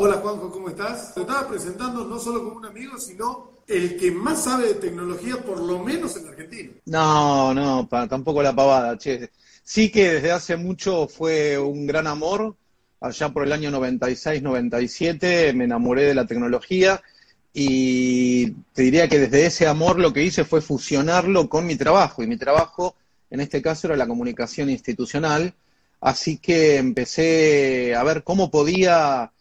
Hola Juanjo, ¿cómo estás? Te estaba presentando no solo como un amigo, sino el que más sabe de tecnología, por lo menos en Argentina. No, no, tampoco la pavada, che. Sí que desde hace mucho fue un gran amor. Allá por el año 96-97 me enamoré de la tecnología y te diría que desde ese amor lo que hice fue fusionarlo con mi trabajo. Y mi trabajo, en este caso, era la comunicación institucional. Así que empecé a ver cómo podía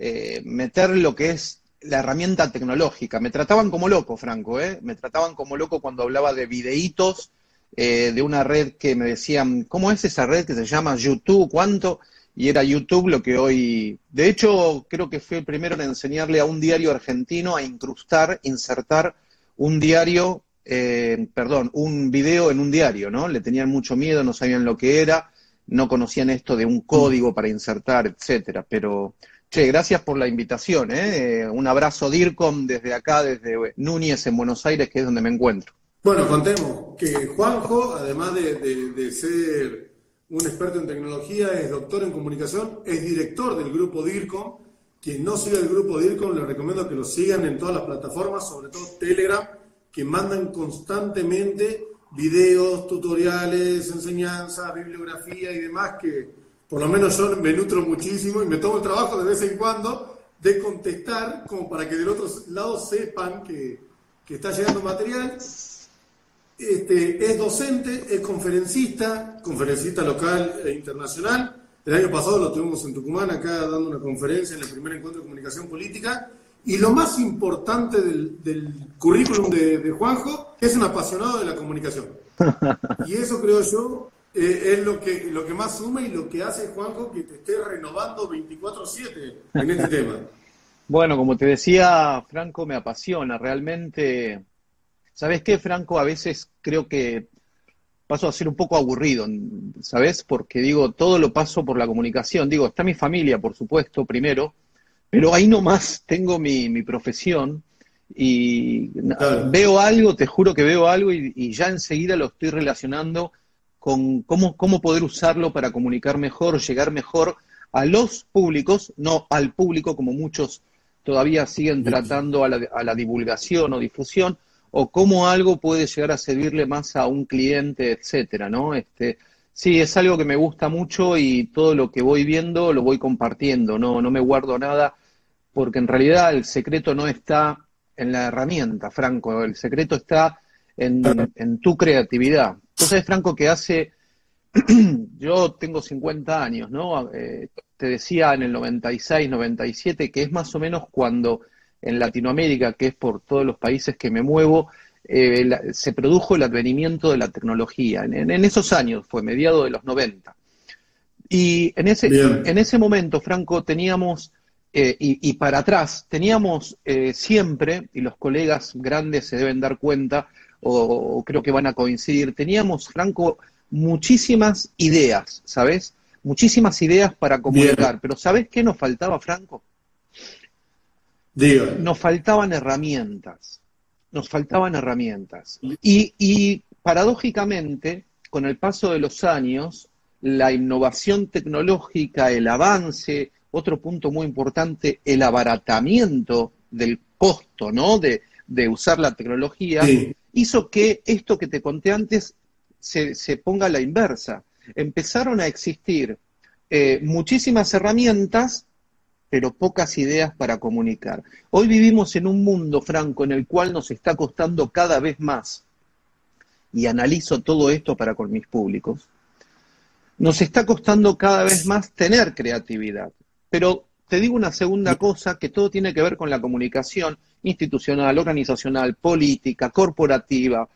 eh, meter lo que es la herramienta tecnológica. Me trataban como loco, Franco, ¿eh? Me trataban como loco cuando hablaba de videitos eh, de una red que me decían, ¿cómo es esa red que se llama YouTube? ¿Cuánto? Y era YouTube lo que hoy... De hecho, creo que fue el primero en enseñarle a un diario argentino a incrustar, insertar un diario, eh, perdón, un video en un diario, ¿no? Le tenían mucho miedo, no sabían lo que era, no conocían esto de un código para insertar, etcétera, pero Che, gracias por la invitación. ¿eh? Un abrazo DIRCOM desde acá, desde Núñez, en Buenos Aires, que es donde me encuentro. Bueno, contemos que Juanjo, además de, ser un experto en tecnología, es doctor en comunicación, es director del grupo DIRCOM. Quien no siga el grupo DIRCOM, les recomiendo que lo sigan en todas las plataformas, sobre todo Telegram, que mandan constantemente videos, tutoriales, enseñanzas, bibliografía y demás que por lo menos yo me nutro muchísimo y me tomo el trabajo de vez en cuando de contestar como para que del otro lado sepan que, está llegando material. Este, es docente, es conferencista, conferencista local e internacional. El año pasado lo tuvimos en Tucumán, acá dando una conferencia en el primer encuentro de comunicación política. Y lo más importante del, currículum de, de Juanjo es un apasionado de la comunicación. Y eso creo yo eh, es lo que, lo que más suma y lo que hace, Juanjo, que te esté renovando 24-7 en este tema. Bueno, como te decía, Franco, me apasiona. Realmente, ¿sabes qué, Franco? A veces creo que paso a ser un poco aburrido, ¿sabes? Porque digo, todo lo paso por la comunicación. Digo, está mi familia, por supuesto, primero, pero ahí nomás tengo mi, mi profesión y veo algo, te juro que veo algo y ya enseguida lo estoy relacionando con cómo, cómo poder usarlo para comunicar mejor, llegar mejor a los públicos, no al público como muchos todavía siguen tratando a la, a la divulgación o difusión, o cómo algo puede llegar a servirle más a un cliente, etcétera, ¿no? Este, sí, es algo que me gusta mucho y todo lo que voy viendo lo voy compartiendo, no, no me guardo nada, porque en realidad el secreto no está en la herramienta, Franco, el secreto está en, en tu creatividad. Entonces, Franco, que hace, yo tengo 50 años, ¿no? Eh, te decía en el 96, 97, que es más o menos cuando en Latinoamérica, que es por todos los países que me muevo, eh, se produjo el advenimiento de la tecnología. En, esos años, fue mediado de los 90. Y en ese, en ese momento, Franco, teníamos, eh, y, y, para atrás, teníamos siempre, y los colegas grandes se deben dar cuenta, o, creo que van a coincidir, teníamos, Franco, muchísimas ideas, ¿sabes? Muchísimas ideas para comunicar, pero ¿sabes qué nos faltaba, Franco? Nos faltaban herramientas, nos faltaban herramientas. Y, y paradójicamente, con el paso de los años, la innovación tecnológica, el avance, otro punto muy importante, el abaratamiento del costo, ¿no? De, de usar la tecnología, hizo que esto que te conté antes se, se ponga a la inversa. Empezaron a existir eh, muchísimas herramientas, pero pocas ideas para comunicar. Hoy vivimos en un mundo, Franco, en el cual nos está costando cada vez más, y analizo todo esto para con mis públicos, nos está costando cada vez más tener creatividad. Pero te digo una segunda cosa, que todo tiene que ver con la comunicación institucional, organizacional, política, corporativa.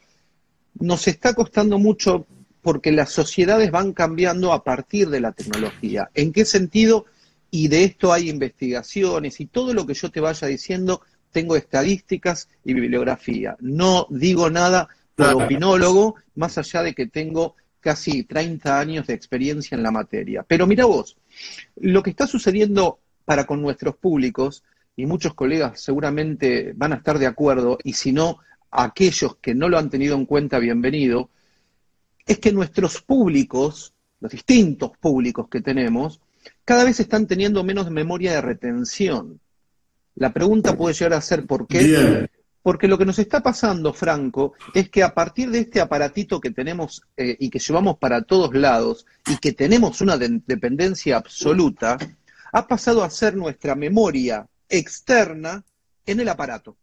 Nos está costando mucho porque las sociedades van cambiando a partir de la tecnología. ¿En qué sentido? Y de esto hay investigaciones y todo lo que yo te vaya diciendo, tengo estadísticas y bibliografía. No digo nada por opinólogo, más allá de que tengo casi 30 años de experiencia en la materia. Pero mira vos, lo que está sucediendo para con nuestros públicos y muchos colegas seguramente van a estar de acuerdo, y si no, aquellos que no lo han tenido en cuenta, bienvenido, es que nuestros públicos, los distintos públicos que tenemos, cada vez están teniendo menos memoria de retención. La pregunta puede llegar a ser ¿por qué? Porque lo que nos está pasando, Franco, es que a partir de este aparatito que tenemos eh, y que llevamos para todos lados y que tenemos una dependencia absoluta, ha pasado a ser nuestra memoria externa en el aparato.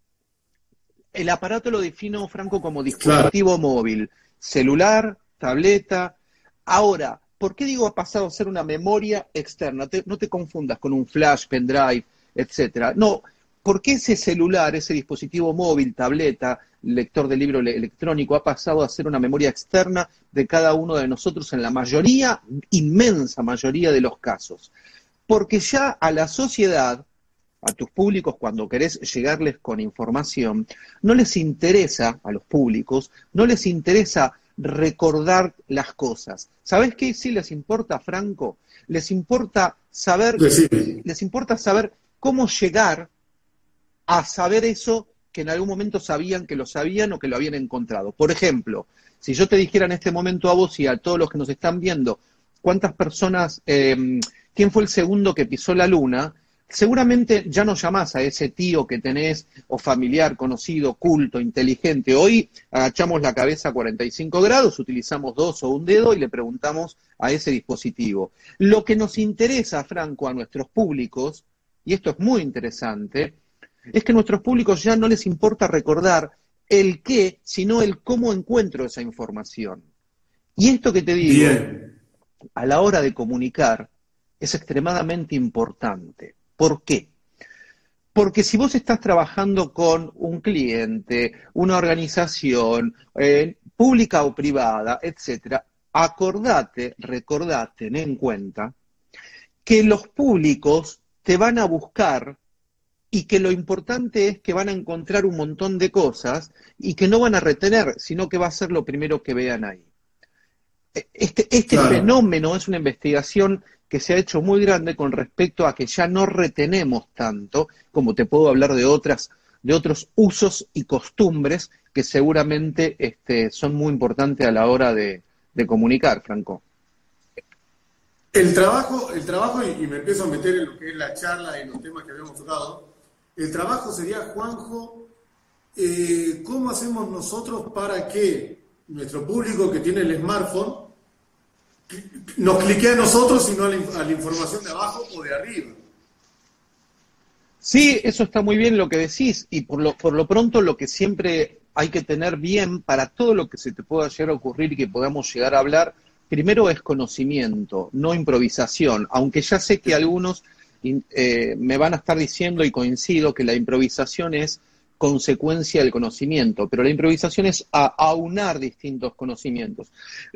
El aparato lo defino, Franco, como dispositivo móvil, celular, tableta. Ahora, ¿por qué digo ha pasado a ser una memoria externa? no te confundas con un flash, pendrive, etcétera. No, ¿por qué ese celular, ese dispositivo móvil, tableta, lector de libro electrónico, ha pasado a ser una memoria externa de cada uno de nosotros en la mayoría, inmensa mayoría de los casos? Porque ya a la sociedad a tus públicos cuando querés llegarles con información, no les interesa, a los públicos, no les interesa recordar las cosas. ¿Sabes qué sí les importa, Franco? Les importa saber, les importa saber cómo llegar a saber eso que en algún momento sabían que lo sabían o que lo habían encontrado. Por ejemplo, si yo te dijera en este momento a vos y a todos los que nos están viendo, cuántas personas, eh, quién fue el segundo que pisó la luna, seguramente ya no llamás a ese tío que tenés o familiar, conocido, culto, inteligente. Hoy agachamos la cabeza a 45 grados, utilizamos dos o un dedo y le preguntamos a ese dispositivo. Lo que nos interesa, Franco, a nuestros públicos, y esto es muy interesante, es que a nuestros públicos ya no les importa recordar el qué, sino el cómo encuentro esa información. Y esto que te digo, a la hora de comunicar, es extremadamente importante. ¿Por qué? Porque si vos estás trabajando con un cliente, una organización, eh, pública o privada, etcétera, acordate, recordate, ten en cuenta que los públicos te van a buscar y que lo importante es que van a encontrar un montón de cosas y que no van a retener, sino que va a ser lo primero que vean ahí. E, este, este fenómeno es una investigación que se ha hecho muy grande con respecto a que ya no retenemos tanto, como te puedo hablar de otras, de otros usos y costumbres que seguramente este, son muy importantes a la hora de, comunicar, Franco. El trabajo, el trabajo, y, me empiezo a meter en lo que es la charla y los temas que habíamos tocado, el trabajo sería, Juanjo, eh, ¿cómo hacemos nosotros para que nuestro público que tiene el smartphone nos clique a nosotros y no a la, información de abajo o de arriba. Sí, eso está muy bien lo que decís y por lo, por lo pronto lo que siempre hay que tener bien para todo lo que se te pueda llegar a ocurrir y que podamos llegar a hablar, primero es conocimiento, no improvisación, aunque ya sé que algunos eh, me van a estar diciendo y coincido que la improvisación es consecuencia del conocimiento, pero la improvisación es aunar distintos conocimientos.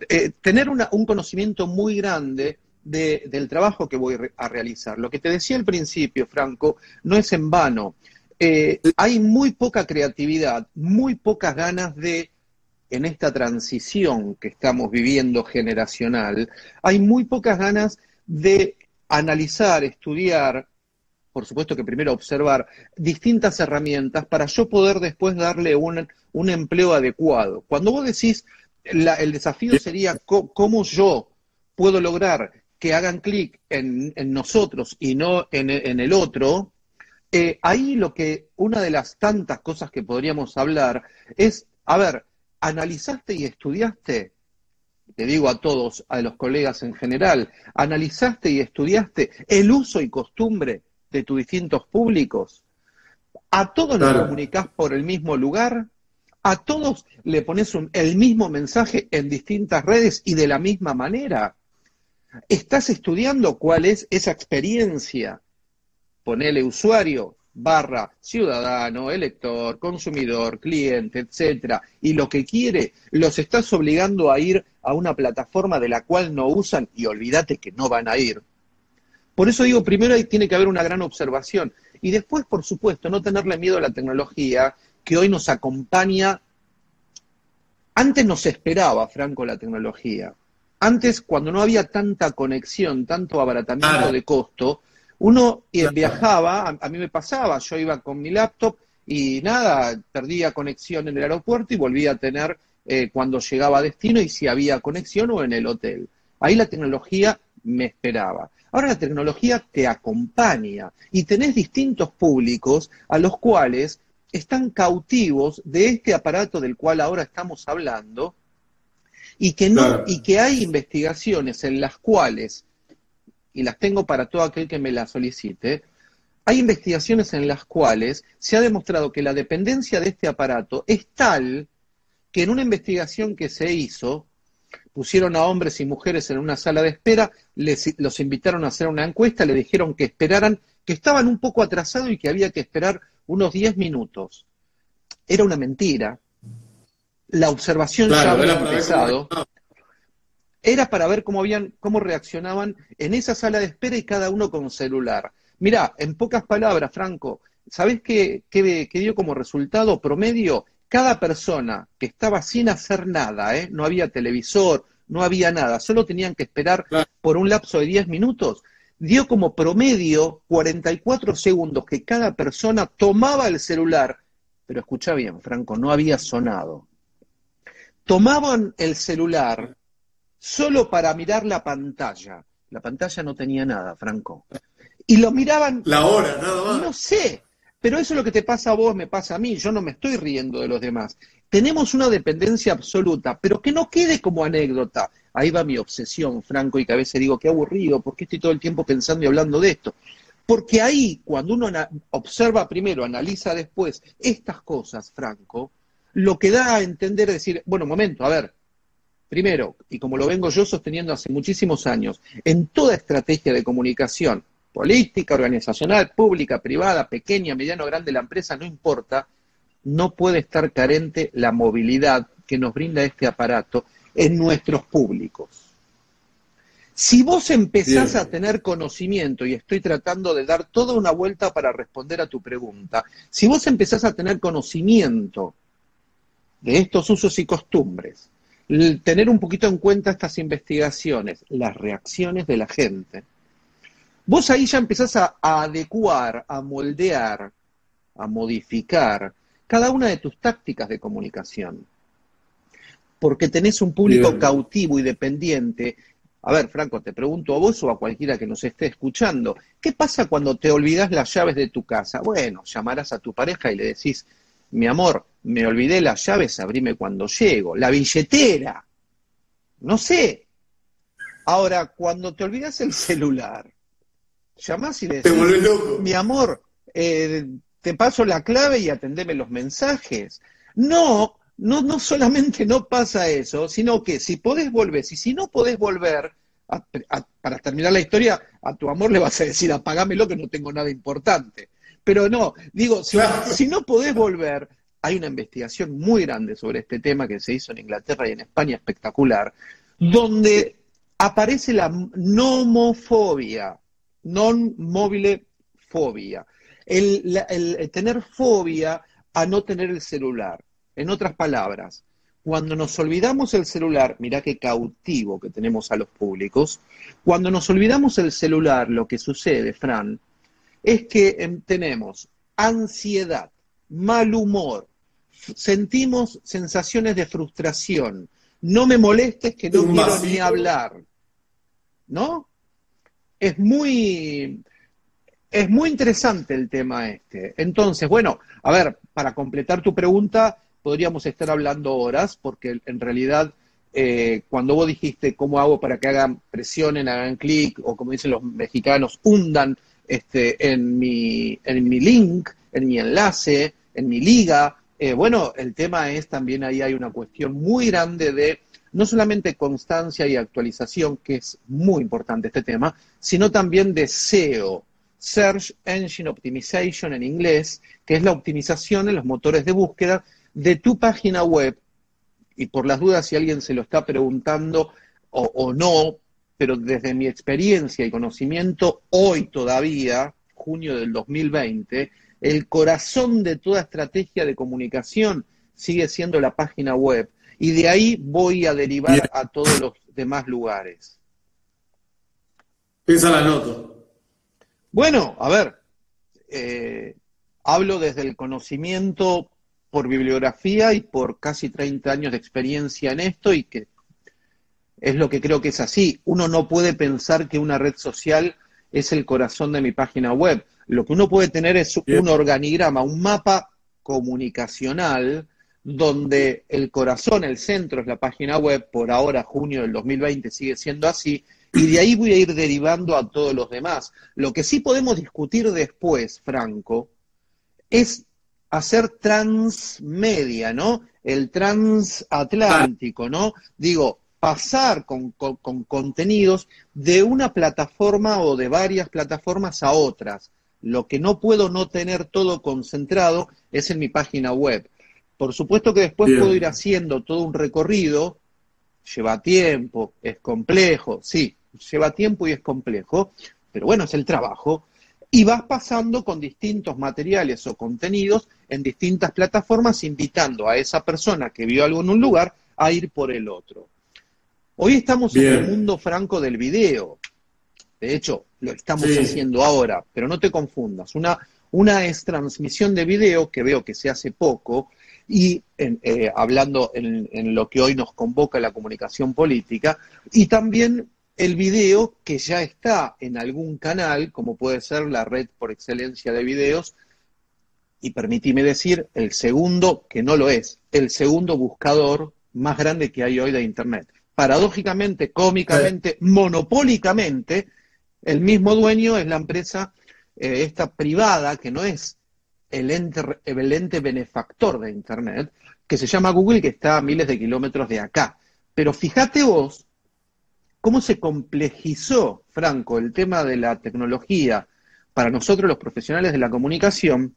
Eh, tener un conocimiento muy grande del trabajo que voy a realizar. Lo que te decía al principio, Franco, no es en vano. Eh, hay muy poca creatividad, muy pocas ganas de, en esta transición que estamos viviendo generacional, hay muy pocas ganas de analizar, estudiar, por supuesto que primero observar distintas herramientas para yo poder después darle un, empleo adecuado. Cuando vos decís, el desafío sería cómo yo puedo lograr que hagan clic en, nosotros y no en, el otro, eh, ahí lo que, una de las tantas cosas que podríamos hablar es, a ver, ¿analizaste y estudiaste? Te digo a todos, a los colegas en general, ¿analizaste y estudiaste el uso y costumbre de tus distintos públicos? ¿A todos los comunicás por el mismo lugar? ¿A todos le pones el mismo mensaje en distintas redes y de la misma manera? ¿Estás estudiando cuál es esa experiencia? Ponele usuario, barra, ciudadano, elector, consumidor, cliente, etcétera, y lo que quiere, los estás obligando a ir a una plataforma de la cual no usan y olvídate que no van a ir. Por eso digo, primero tiene que haber una gran observación y después, por supuesto, no tenerle miedo a la tecnología que hoy nos acompaña. Antes nos esperaba, Franco, la tecnología. Antes, cuando no había tanta conexión, tanto abaratamiento de costo, uno viajaba, a, mí me pasaba, yo iba con mi laptop y nada, perdía conexión en el aeropuerto y volvía a tener eh, cuando llegaba a destino y si había conexión o en el hotel. Ahí la tecnología me esperaba. Ahora la tecnología te acompaña y tenés distintos públicos a los cuales están cautivos de este aparato del cual ahora estamos hablando y que no y que hay investigaciones en las cuales y las tengo para todo aquel que me las solicite, hay investigaciones en las cuales se ha demostrado que la dependencia de este aparato es tal que en una investigación que se hizo pusieron a hombres y mujeres en una sala de espera, les, los invitaron a hacer una encuesta, le dijeron que esperaran, que estaban un poco atrasados y que había que esperar unos 10 minutos. Era una mentira. La observación ya había empezado. Era para ver cómo habían, cómo reaccionaban en esa sala de espera y cada uno con celular. Mirá, en pocas palabras, Franco, ¿sabés qué, qué, qué dio como resultado promedio? Cada persona que estaba sin hacer nada, ¿eh? no había televisor, no había nada, solo tenían que esperar por un lapso de 10 minutos, dio como promedio 44 segundos que cada persona tomaba el celular, pero escucha bien, Franco, no había sonado. Tomaban el celular solo para mirar la pantalla. La pantalla no tenía nada, Franco. Y lo miraban. La hora, nada más. No sé, pero eso es lo que te pasa a vos, me pasa a mí, yo no me estoy riendo de los demás. Tenemos una dependencia absoluta, pero que no quede como anécdota. Ahí va mi obsesión, Franco, y que a veces digo, qué aburrido, ¿por qué estoy todo el tiempo pensando y hablando de esto? Porque ahí, cuando uno observa primero, analiza después estas cosas, Franco, lo que da a entender es decir, bueno, momento, a ver, primero, y como lo vengo yo sosteniendo hace muchísimos años, en toda estrategia de comunicación, política, organizacional, pública, privada, pequeña, mediano, grande la empresa, no importa, no puede estar carente la movilidad que nos brinda este aparato en nuestros públicos. Si vos empezás a tener conocimiento, y estoy tratando de dar toda una vuelta para responder a tu pregunta, si vos empezás a tener conocimiento de estos usos y costumbres, tener un poquito en cuenta estas investigaciones, las reacciones de la gente, Vos ahí ya empezás a, adecuar, a moldear, a modificar cada una de tus tácticas de comunicación. Porque tenés un público cautivo y dependiente. A ver, Franco, te pregunto a vos o a cualquiera que nos esté escuchando, ¿qué pasa cuando te olvidas las llaves de tu casa? Bueno, llamarás a tu pareja y le decís, mi amor, me olvidé las llaves, abrime cuando llego. La billetera. No sé. Ahora, cuando te olvidas el celular, llamás y le decís, mi amor, eh, te paso la clave y atendeme los mensajes. No, no, no solamente no pasa eso, sino que si podés volver, y si no podés volver, para terminar la historia, a tu amor le vas a decir, apagámelo que no tengo nada importante. Pero no, digo, si, si no podés volver, hay una investigación muy grande sobre este tema que se hizo en Inglaterra y en España, espectacular, donde aparece la nomofobia, non mobile fobia. El, tener fobia a no tener el celular. En otras palabras, cuando nos olvidamos el celular, mira qué cautivo que tenemos a los públicos, cuando nos olvidamos el celular, lo que sucede, Fran, es que em, tenemos ansiedad, mal humor, sentimos sensaciones de frustración, no me molestes que no quiero ni hablar, ¿no? Es muy, es muy interesante el tema este. Entonces, bueno, a ver, para completar tu pregunta, podríamos estar hablando horas, porque en realidad eh, cuando vos dijiste cómo hago para que hagan presionen, hagan clic, o como dicen los mexicanos, hundan este, en, mi, en mi link, en mi enlace, en mi liga, eh, bueno, el tema es también ahí hay una cuestión muy grande de no solamente constancia y actualización, que es muy importante este tema, sino también de SEO, Search Engine Optimization en inglés, que es la optimización en los motores de búsqueda de tu página web. Y por las dudas, si alguien se lo está preguntando o, o no, pero desde mi experiencia y conocimiento, hoy todavía, junio del 2020, el corazón de toda estrategia de comunicación sigue siendo la página web y de ahí voy a derivar a todos los demás lugares. Piensa la nota. Bueno, a ver, eh, hablo desde el conocimiento por bibliografía y por casi 30 años de experiencia en esto y que es lo que creo que es así. Uno no puede pensar que una red social es el corazón de mi página web. Lo que uno puede tener es un organigrama, un mapa comunicacional donde el corazón, el centro es la página web, por ahora, junio del 2020, sigue siendo así, y de ahí voy a ir derivando a todos los demás. Lo que sí podemos discutir después, Franco, es hacer transmedia, ¿no? El transatlántico, ¿no? Digo, pasar con, contenidos de una plataforma o de varias plataformas a otras. Lo que no puedo no tener todo concentrado es en mi página web. Por supuesto que después puedo ir haciendo todo un recorrido, lleva tiempo, es complejo, sí, lleva tiempo y es complejo, pero bueno, es el trabajo. Y vas pasando con distintos materiales o contenidos en distintas plataformas, invitando a esa persona que vio algo en un lugar a ir por el otro. Hoy estamos en el mundo franco del video. De hecho, lo estamos haciendo ahora, pero no te confundas. Una, una es transmisión de video, que veo que se hace poco, y eh, hablando en, en, lo que hoy nos convoca la comunicación política, y también el video que ya está en algún canal, como puede ser la red por excelencia de videos, y permitime decir, el segundo, que no lo es, el segundo buscador más grande que hay hoy de Internet. Paradójicamente, cómicamente, monopólicamente, el mismo dueño es la empresa eh, esta privada, que no es el ente, benefactor de Internet, que se llama Google, que está a miles de kilómetros de acá. Pero fíjate vos cómo se complejizó, Franco, el tema de la tecnología para nosotros los profesionales de la comunicación,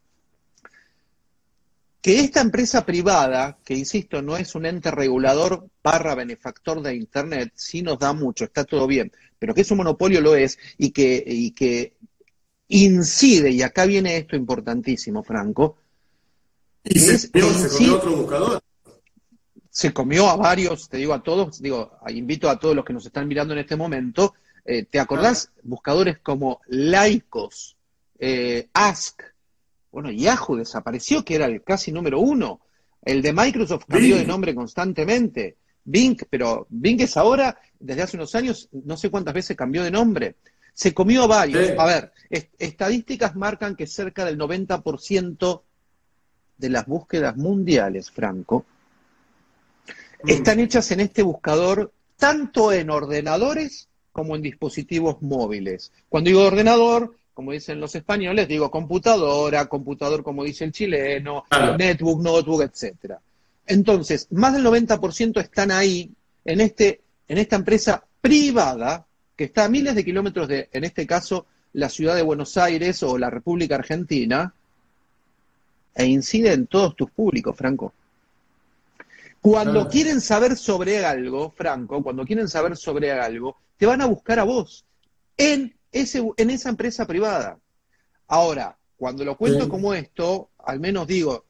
que esta empresa privada, que insisto, no es un ente regulador barra benefactor de Internet, sí nos da mucho, está todo bien, pero que es un monopolio lo es, y que, y que incide, y acá viene esto importantísimo, Franco. ¿Y se, comió, otro buscador? Se comió a varios, te digo a todos, digo, invito a todos los que nos están mirando en este momento, eh, ¿te acordás? Buscadores como Laicos, eh, Ask, bueno, Yahoo desapareció, que era el casi número uno. El de Microsoft cambió de nombre constantemente. Bing, pero Bing es ahora, desde hace unos años, no sé cuántas veces cambió de nombre. Se comió a varios. A ver, estadísticas marcan que cerca del 90% de las búsquedas mundiales, Franco, mm. están hechas en este buscador tanto en ordenadores como en dispositivos móviles. Cuando digo ordenador, como dicen los españoles, digo computadora, computador como dice el chileno, netbook, notebook, etcétera. Entonces, más del 90% están ahí, en, este, en esta empresa privada, que está a miles de kilómetros de, en este caso, la ciudad de Buenos Aires o la República Argentina, e incide en todos tus públicos, Franco. Cuando quieren saber sobre algo, Franco, cuando quieren saber sobre algo, te van a buscar a vos en, ese, en esa empresa privada. Ahora, cuando lo cuento como esto, al menos digo,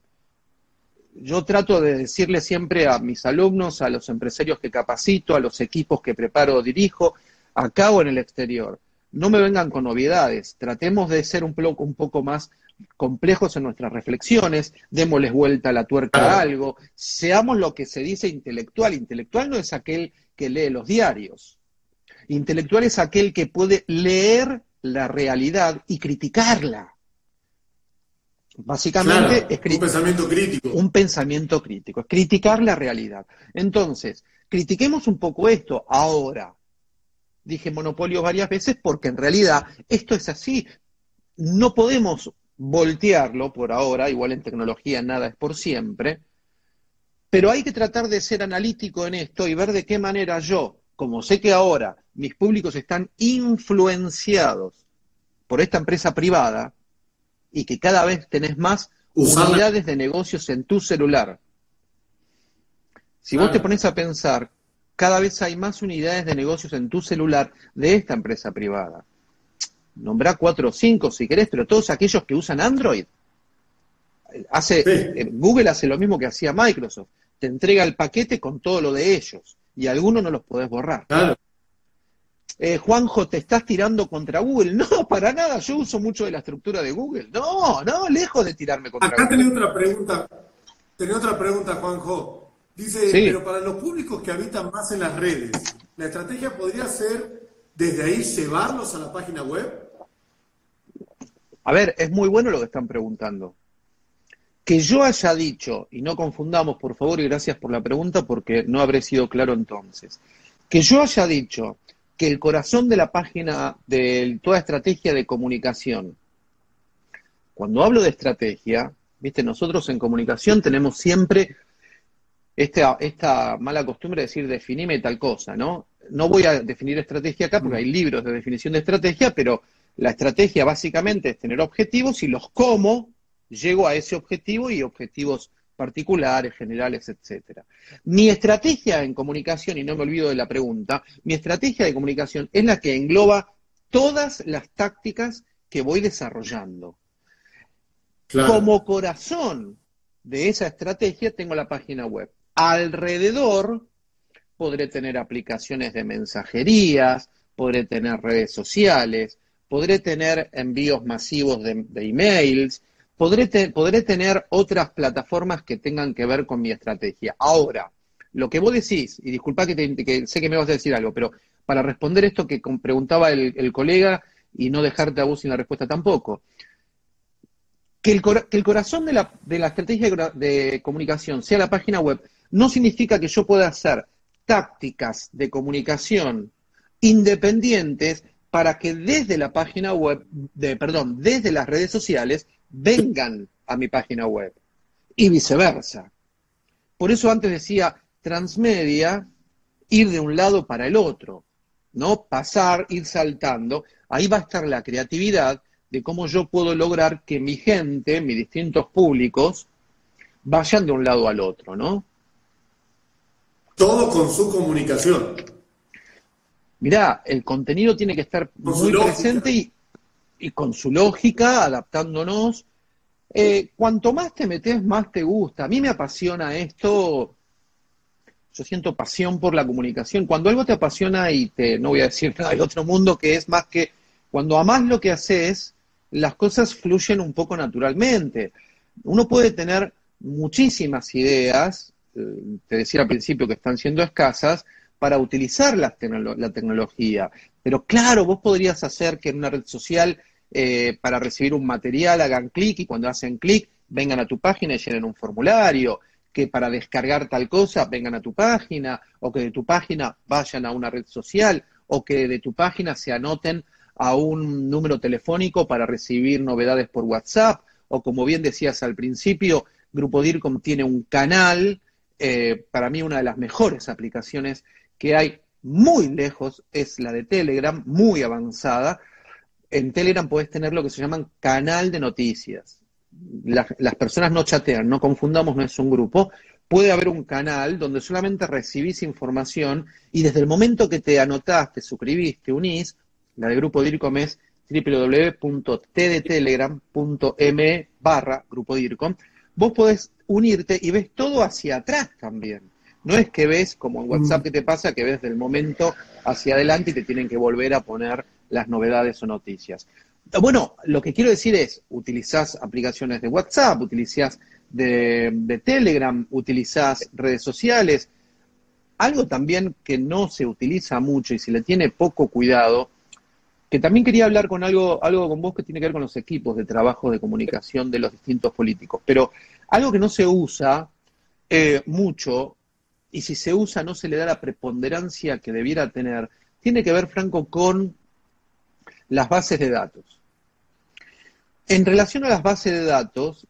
yo trato de decirle siempre a mis alumnos, a los empresarios que capacito, a los equipos que preparo o dirijo, acá o en el exterior. No me vengan con novedades, tratemos de ser un poco, un poco más complejos en nuestras reflexiones, démosles vuelta a la tuerca a algo, seamos lo que se dice intelectual. Intelectual no es aquel que lee los diarios. Intelectual es aquel que puede leer la realidad y criticarla. Básicamente es un pensamiento crítico. Un pensamiento crítico, es criticar la realidad. Entonces, critiquemos un poco esto ahora dije monopolio varias veces porque en realidad esto es así. No podemos voltearlo por ahora, igual en tecnología nada es por siempre, pero hay que tratar de ser analítico en esto y ver de qué manera yo, como sé que ahora mis públicos están influenciados por esta empresa privada y que cada vez tenés más unidades de negocios en tu celular. Si vos te pones a pensar cada vez hay más unidades de negocios en tu celular de esta empresa privada. Nombrá cuatro o cinco si querés, pero todos aquellos que usan Android. Hace, eh, Google hace lo mismo que hacía Microsoft. Te entrega el paquete con todo lo de ellos y algunos no los podés borrar. Eh, Juanjo, ¿te estás tirando contra Google? No, para nada. Yo uso mucho de la estructura de Google. No, no, lejos de tirarme contra Google. Acá tenía otra pregunta. Tenía otra pregunta, Juanjo. Dice, pero para los públicos que habitan más en las redes, ¿la estrategia podría ser desde ahí llevarlos a la página web? A ver, es muy bueno lo que están preguntando. Que yo haya dicho, y no confundamos por favor, y gracias por la pregunta porque no habré sido claro entonces, que yo haya dicho que el corazón de la página de toda estrategia de comunicación, cuando hablo de estrategia, viste, nosotros en comunicación tenemos siempre esta, esta mala costumbre de decir definime tal cosa, ¿no? No voy a definir estrategia acá porque hay libros de definición de estrategia, pero la estrategia básicamente es tener objetivos y los cómo llego a ese objetivo y objetivos particulares, generales, etcétera. Mi estrategia en comunicación, y no me olvido de la pregunta, mi estrategia de comunicación es la que engloba todas las tácticas que voy desarrollando. Como corazón de esa estrategia tengo la página web. Alrededor podré tener aplicaciones de mensajerías, podré tener redes sociales, podré tener envíos masivos de, emails, podré, podré tener otras plataformas que tengan que ver con mi estrategia. Ahora, lo que vos decís, y disculpa que, sé que me vas a decir algo, pero para responder esto que preguntaba el, colega y no dejarte a vos sin la respuesta tampoco, que el, que el corazón de la, de la estrategia de comunicación sea la página web no significa que yo pueda hacer tácticas de comunicación independientes para que desde la página web, de, perdón, desde las redes sociales, vengan a mi página web y viceversa. Por eso antes decía transmedia, ir de un lado para el otro, ¿no? Pasar, ir saltando. Ahí va a estar la creatividad de cómo yo puedo lograr que mi gente, mis distintos públicos, vayan de un lado al otro, ¿no? Todo con su comunicación. Mirá, el contenido tiene que estar muy presente y, con su lógica, adaptándonos. Eh, cuanto más te metes, más te gusta. A mí me apasiona esto. Yo siento pasión por la comunicación. Cuando algo te apasiona y te, no voy a decir nada del otro mundo, que es más que cuando amás lo que haces, las cosas fluyen un poco naturalmente. Uno puede tener muchísimas ideas, te decía al principio que están siendo escasas, para utilizar la, tecnología. Pero claro, vos podrías hacer que en una red social eh, para recibir un material hagan clic y cuando hacen clic vengan a tu página y llenen un formulario, que para descargar tal cosa vengan a tu página, o que de tu página vayan a una red social, o que de tu página se anoten a un número telefónico para recibir novedades por WhatsApp, o como bien decías al principio, Grupo DIRCOM tiene un canal eh, para mí una de las mejores aplicaciones que hay muy lejos es la de Telegram, muy avanzada. En Telegram puedes tener lo que se llaman canal de noticias. las personas no chatean, no confundamos, no es un grupo. Puede haber un canal donde solamente recibís información y desde el momento que te anotás, te suscribís, unís, la de grupo DIRCOM es www.tdtelegram.me barra grupo DIRCOM, vos podés unirte y ves todo hacia atrás también. No es que ves, como en WhatsApp que te pasa, que ves del momento hacia adelante y te tienen que volver a poner las novedades o noticias. Bueno, lo que quiero decir es, utilizás aplicaciones de WhatsApp, utilizás de, de Telegram, utilizás redes sociales. Algo también que no se utiliza mucho y se le tiene poco cuidado que también quería hablar con algo, algo con vos que tiene que ver con los equipos de trabajo de comunicación de los distintos políticos. Pero algo que no se usa eh, mucho, y si se usa no se le da la preponderancia que debiera tener, tiene que ver, Franco, con las bases de datos. En relación a las bases de datos,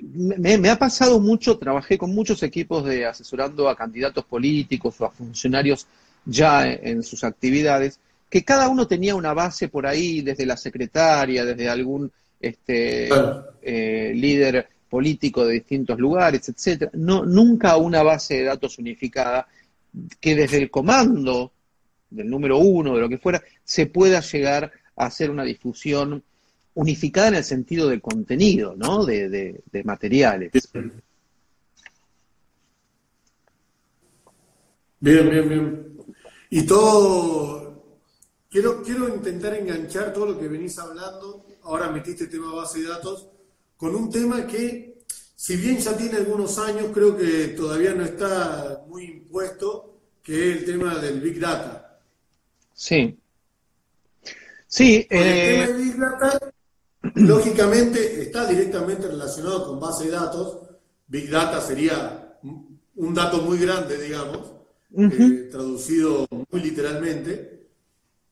me, ha pasado mucho, trabajé con muchos equipos de asesorando a candidatos políticos o a funcionarios ya en sus actividades, que cada uno tenía una base por ahí, desde la secretaria, desde algún este, eh, líder político de distintos lugares, etcétera. No, nunca una base de datos unificada que desde el comando del número uno, de lo que fuera, se pueda llegar a hacer una difusión unificada en el sentido de contenido, ¿no? De, de materiales. Bien, bien, bien. Y todo Quiero, quiero intentar enganchar todo lo que venís hablando, ahora metiste tema base de datos, con un tema que si bien ya tiene algunos años, creo que todavía no está muy impuesto, que es el tema del Big Data. Sí. Sí. El tema del Big Data, lógicamente, está directamente relacionado con base de datos. Big Data sería un dato muy grande, digamos, eh, traducido muy literalmente.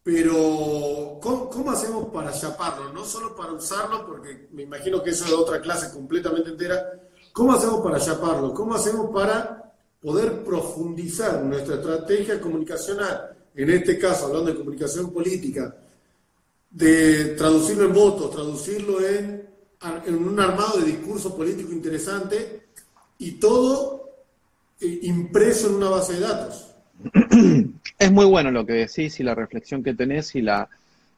Pero, ¿cómo, hacemos para chaparlo? No solo para usarlo, porque me imagino que eso es otra clase completamente entera. ¿Cómo hacemos para chaparlo? ¿Cómo hacemos para poder profundizar nuestra estrategia comunicacional? En este caso, hablando de comunicación política, de traducirlo en votos, traducirlo en, un armado de discurso político interesante y todo eh, impreso en una base de datos. Es muy bueno lo que decís y la reflexión que tenés y la,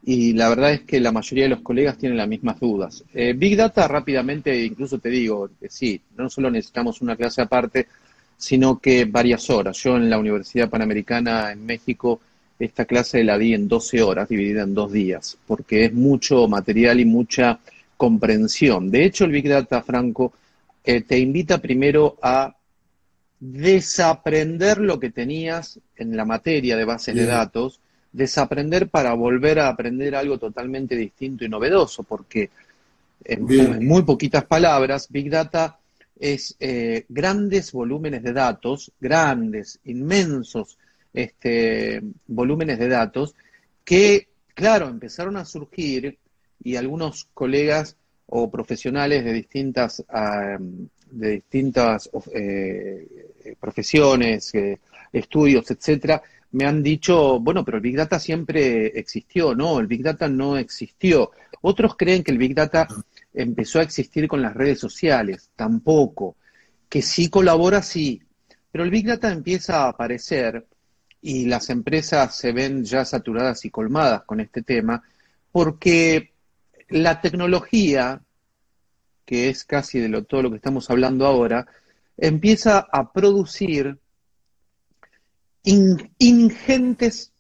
y la verdad es que la mayoría de los colegas tienen las mismas dudas. Eh, Big Data rápidamente, incluso te digo que sí, no solo necesitamos una clase aparte, sino que varias horas. Yo en la Universidad Panamericana en México esta clase la di en 12 horas, dividida en dos días, porque es mucho material y mucha comprensión. De hecho, el Big Data, Franco, eh, te invita primero a desaprender lo que tenías en la materia de bases de datos, desaprender para volver a aprender algo totalmente distinto y novedoso, porque en, muy poquitas palabras, Big Data es eh, grandes volúmenes de datos, grandes, inmensos este, volúmenes de datos, que, claro, empezaron a surgir y algunos colegas o profesionales de distintas, ah, de distintas eh, profesiones, eh, estudios, etcétera, me han dicho, bueno, pero el Big Data siempre existió, no, el Big Data no existió. Otros creen que el Big Data empezó a existir con las redes sociales, tampoco. Que sí colabora, sí, pero el Big Data empieza a aparecer y las empresas se ven ya saturadas y colmadas con este tema, porque la tecnología, que es casi de lo, todo lo que estamos hablando ahora, empieza a producir ingentes,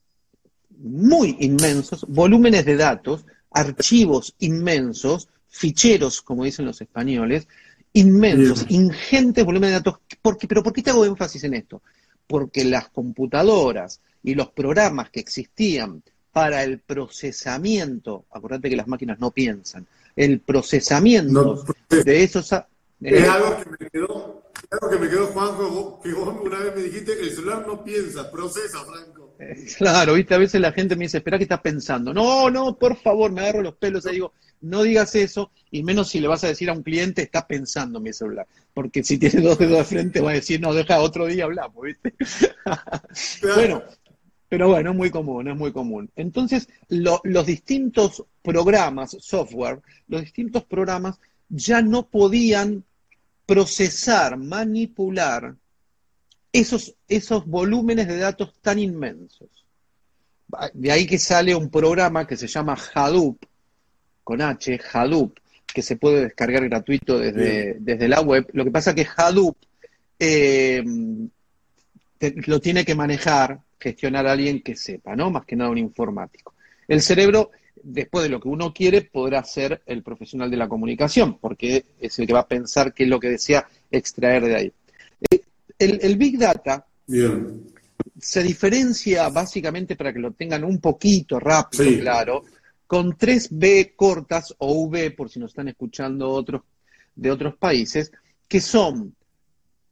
muy inmensos volúmenes de datos, archivos inmensos, ficheros, como dicen los españoles, inmensos, ingentes volúmenes de datos. ¿Pero por qué te hago énfasis en esto? Porque las computadoras y los programas que existían para el procesamiento, acordate que las máquinas no piensan, el procesamiento de esos... Es algo que me quedó Claro que me quedó, Juanjo, que vos una vez me dijiste, el celular no piensa, procesa, Franco. Claro, viste, a veces la gente me dice, espera, ¿qué estás pensando? No, no, por favor, me agarro los pelos y digo, no digas eso, y menos si le vas a decir a un cliente, está pensando mi celular. Porque si tiene dos dedos de frente, va a decir, no, deja otro día hablamos, ¿viste? bueno, pero bueno, es muy común, es muy común. Entonces, los distintos programas, software, los distintos programas ya no podían procesar, manipular esos, esos volúmenes de datos tan inmensos. De ahí que sale un programa que se llama Hadoop, con H, Hadoop, que se puede descargar gratuito desde, desde la web. Lo que pasa es que Hadoop eh, lo tiene que manejar, gestionar a alguien que sepa, ¿no? Más que nada un informático. El cerebro después de lo que uno quiere, podrá ser el profesional de la comunicación, porque es el que va a pensar qué es lo que desea extraer de ahí. Eh, el, Big Data se diferencia básicamente para que lo tengan un poquito rápido, claro, con tres B cortas o V, por si nos están escuchando otros de otros países, que son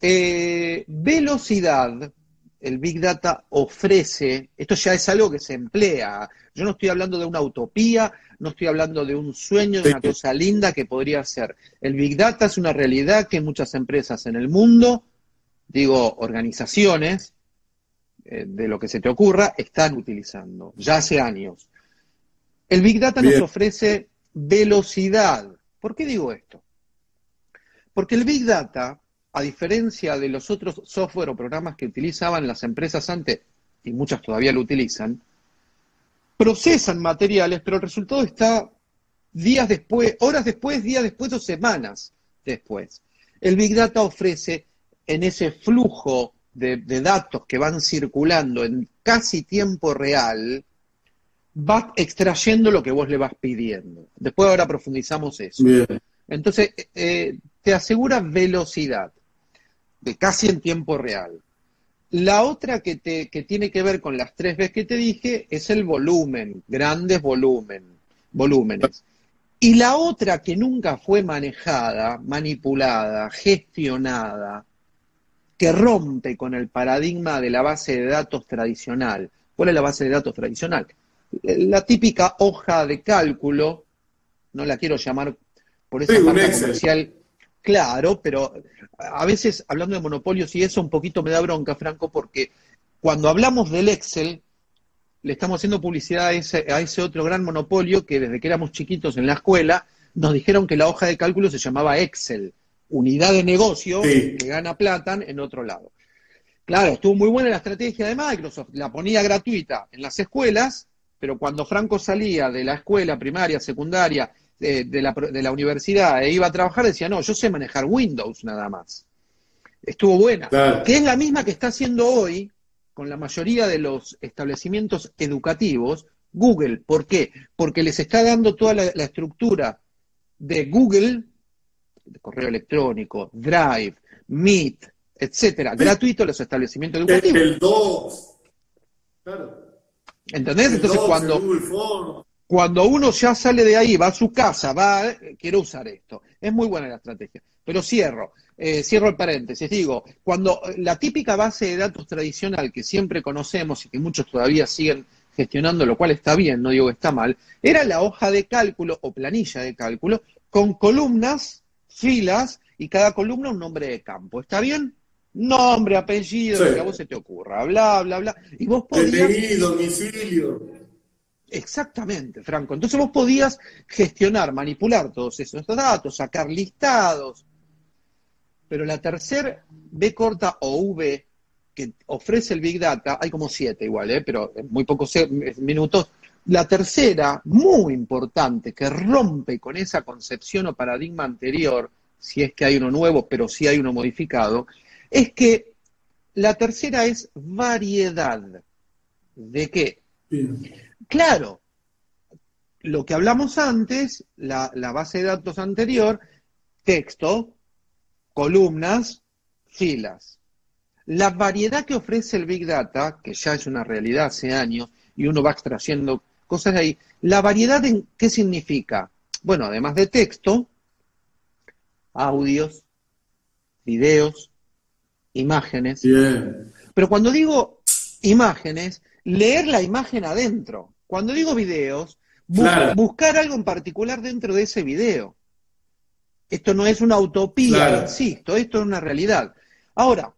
eh, velocidad, el Big Data ofrece, esto ya es algo que se emplea, yo no estoy hablando de una utopía, no estoy hablando de un sueño, de una cosa linda que podría ser. El Big Data es una realidad que muchas empresas en el mundo, digo, organizaciones, eh, de lo que se te ocurra, están utilizando, ya hace años. El Big Data nos ofrece velocidad. ¿Por qué digo esto? Porque el Big Data a diferencia de los otros software o programas que utilizaban las empresas antes, y muchas todavía lo utilizan, procesan materiales, pero el resultado está días después, horas después, días después o semanas después. El Big Data ofrece en ese flujo de, datos que van circulando en casi tiempo real, va extrayendo lo que vos le vas pidiendo. Después ahora profundizamos eso. Entonces, eh, te asegura velocidad, casi en tiempo real. La otra que, te, que tiene que ver con las tres veces que te dije es el volumen, grandes volumen, volúmenes. Y la otra que nunca fue manejada, manipulada, gestionada, que rompe con el paradigma de la base de datos tradicional. ¿Cuál es la base de datos tradicional? La típica hoja de cálculo, no la quiero llamar por esa marca comercial, claro, pero a veces hablando de monopolios y eso un poquito me da bronca, Franco, porque cuando hablamos del Excel, le estamos haciendo publicidad a ese, a ese otro gran monopolio que desde que éramos chiquitos en la escuela nos dijeron que la hoja de cálculo se llamaba Excel unidad de negocio que gana plata en otro lado. Claro, estuvo muy buena la estrategia de Microsoft, la ponía gratuita en las escuelas, pero cuando Franco salía de la escuela primaria, secundaria, de, la, universidad e iba a trabajar, decía, no, yo sé manejar Windows nada más. Estuvo buena. Que es la misma que está haciendo hoy con la mayoría de los establecimientos educativos Google. ¿Por qué? Porque les está dando toda la estructura de Google correo electrónico, Drive, Meet, etcétera, gratuito los establecimientos educativos. El 2. Claro. ¿Entendés? Entonces cuando, cuando uno ya sale de ahí, va a su casa, va, quiero usar esto. Es muy buena la estrategia. Pero cierro, eh, cierro el paréntesis. Digo, cuando la típica base de datos tradicional que siempre conocemos y que muchos todavía siguen gestionando, lo cual está bien, no digo que está mal, era la hoja de cálculo o planilla de cálculo con columnas filas y cada columna un nombre de campo. ¿Está bien? Nombre, apellido, lo que a vos se te ocurra, bla, bla, bla. Y vos podías... domicilio. Exactamente, Franco. Entonces vos podías gestionar, manipular todos esos datos, sacar listados. Pero la tercera B corta o V que ofrece el Big Data, hay como siete igual, ¿eh? pero en muy pocos minutos, la tercera, muy importante, que rompe con esa concepción o paradigma anterior, si es que hay uno nuevo, pero si hay uno modificado, es que la tercera es variedad. ¿De qué? Claro, lo que hablamos antes, la, la base de datos anterior, texto, columnas, filas. La variedad que ofrece el Big Data, que ya es una realidad hace años, y uno va extrayendo cosas ahí. La variedad, en, ¿qué significa? Bueno, además de texto, audios, videos, imágenes. Pero cuando digo imágenes, leer la imagen adentro. Cuando digo videos, buscar algo en particular dentro de ese video. Esto no es una utopía, insisto, esto es una realidad. Ahora,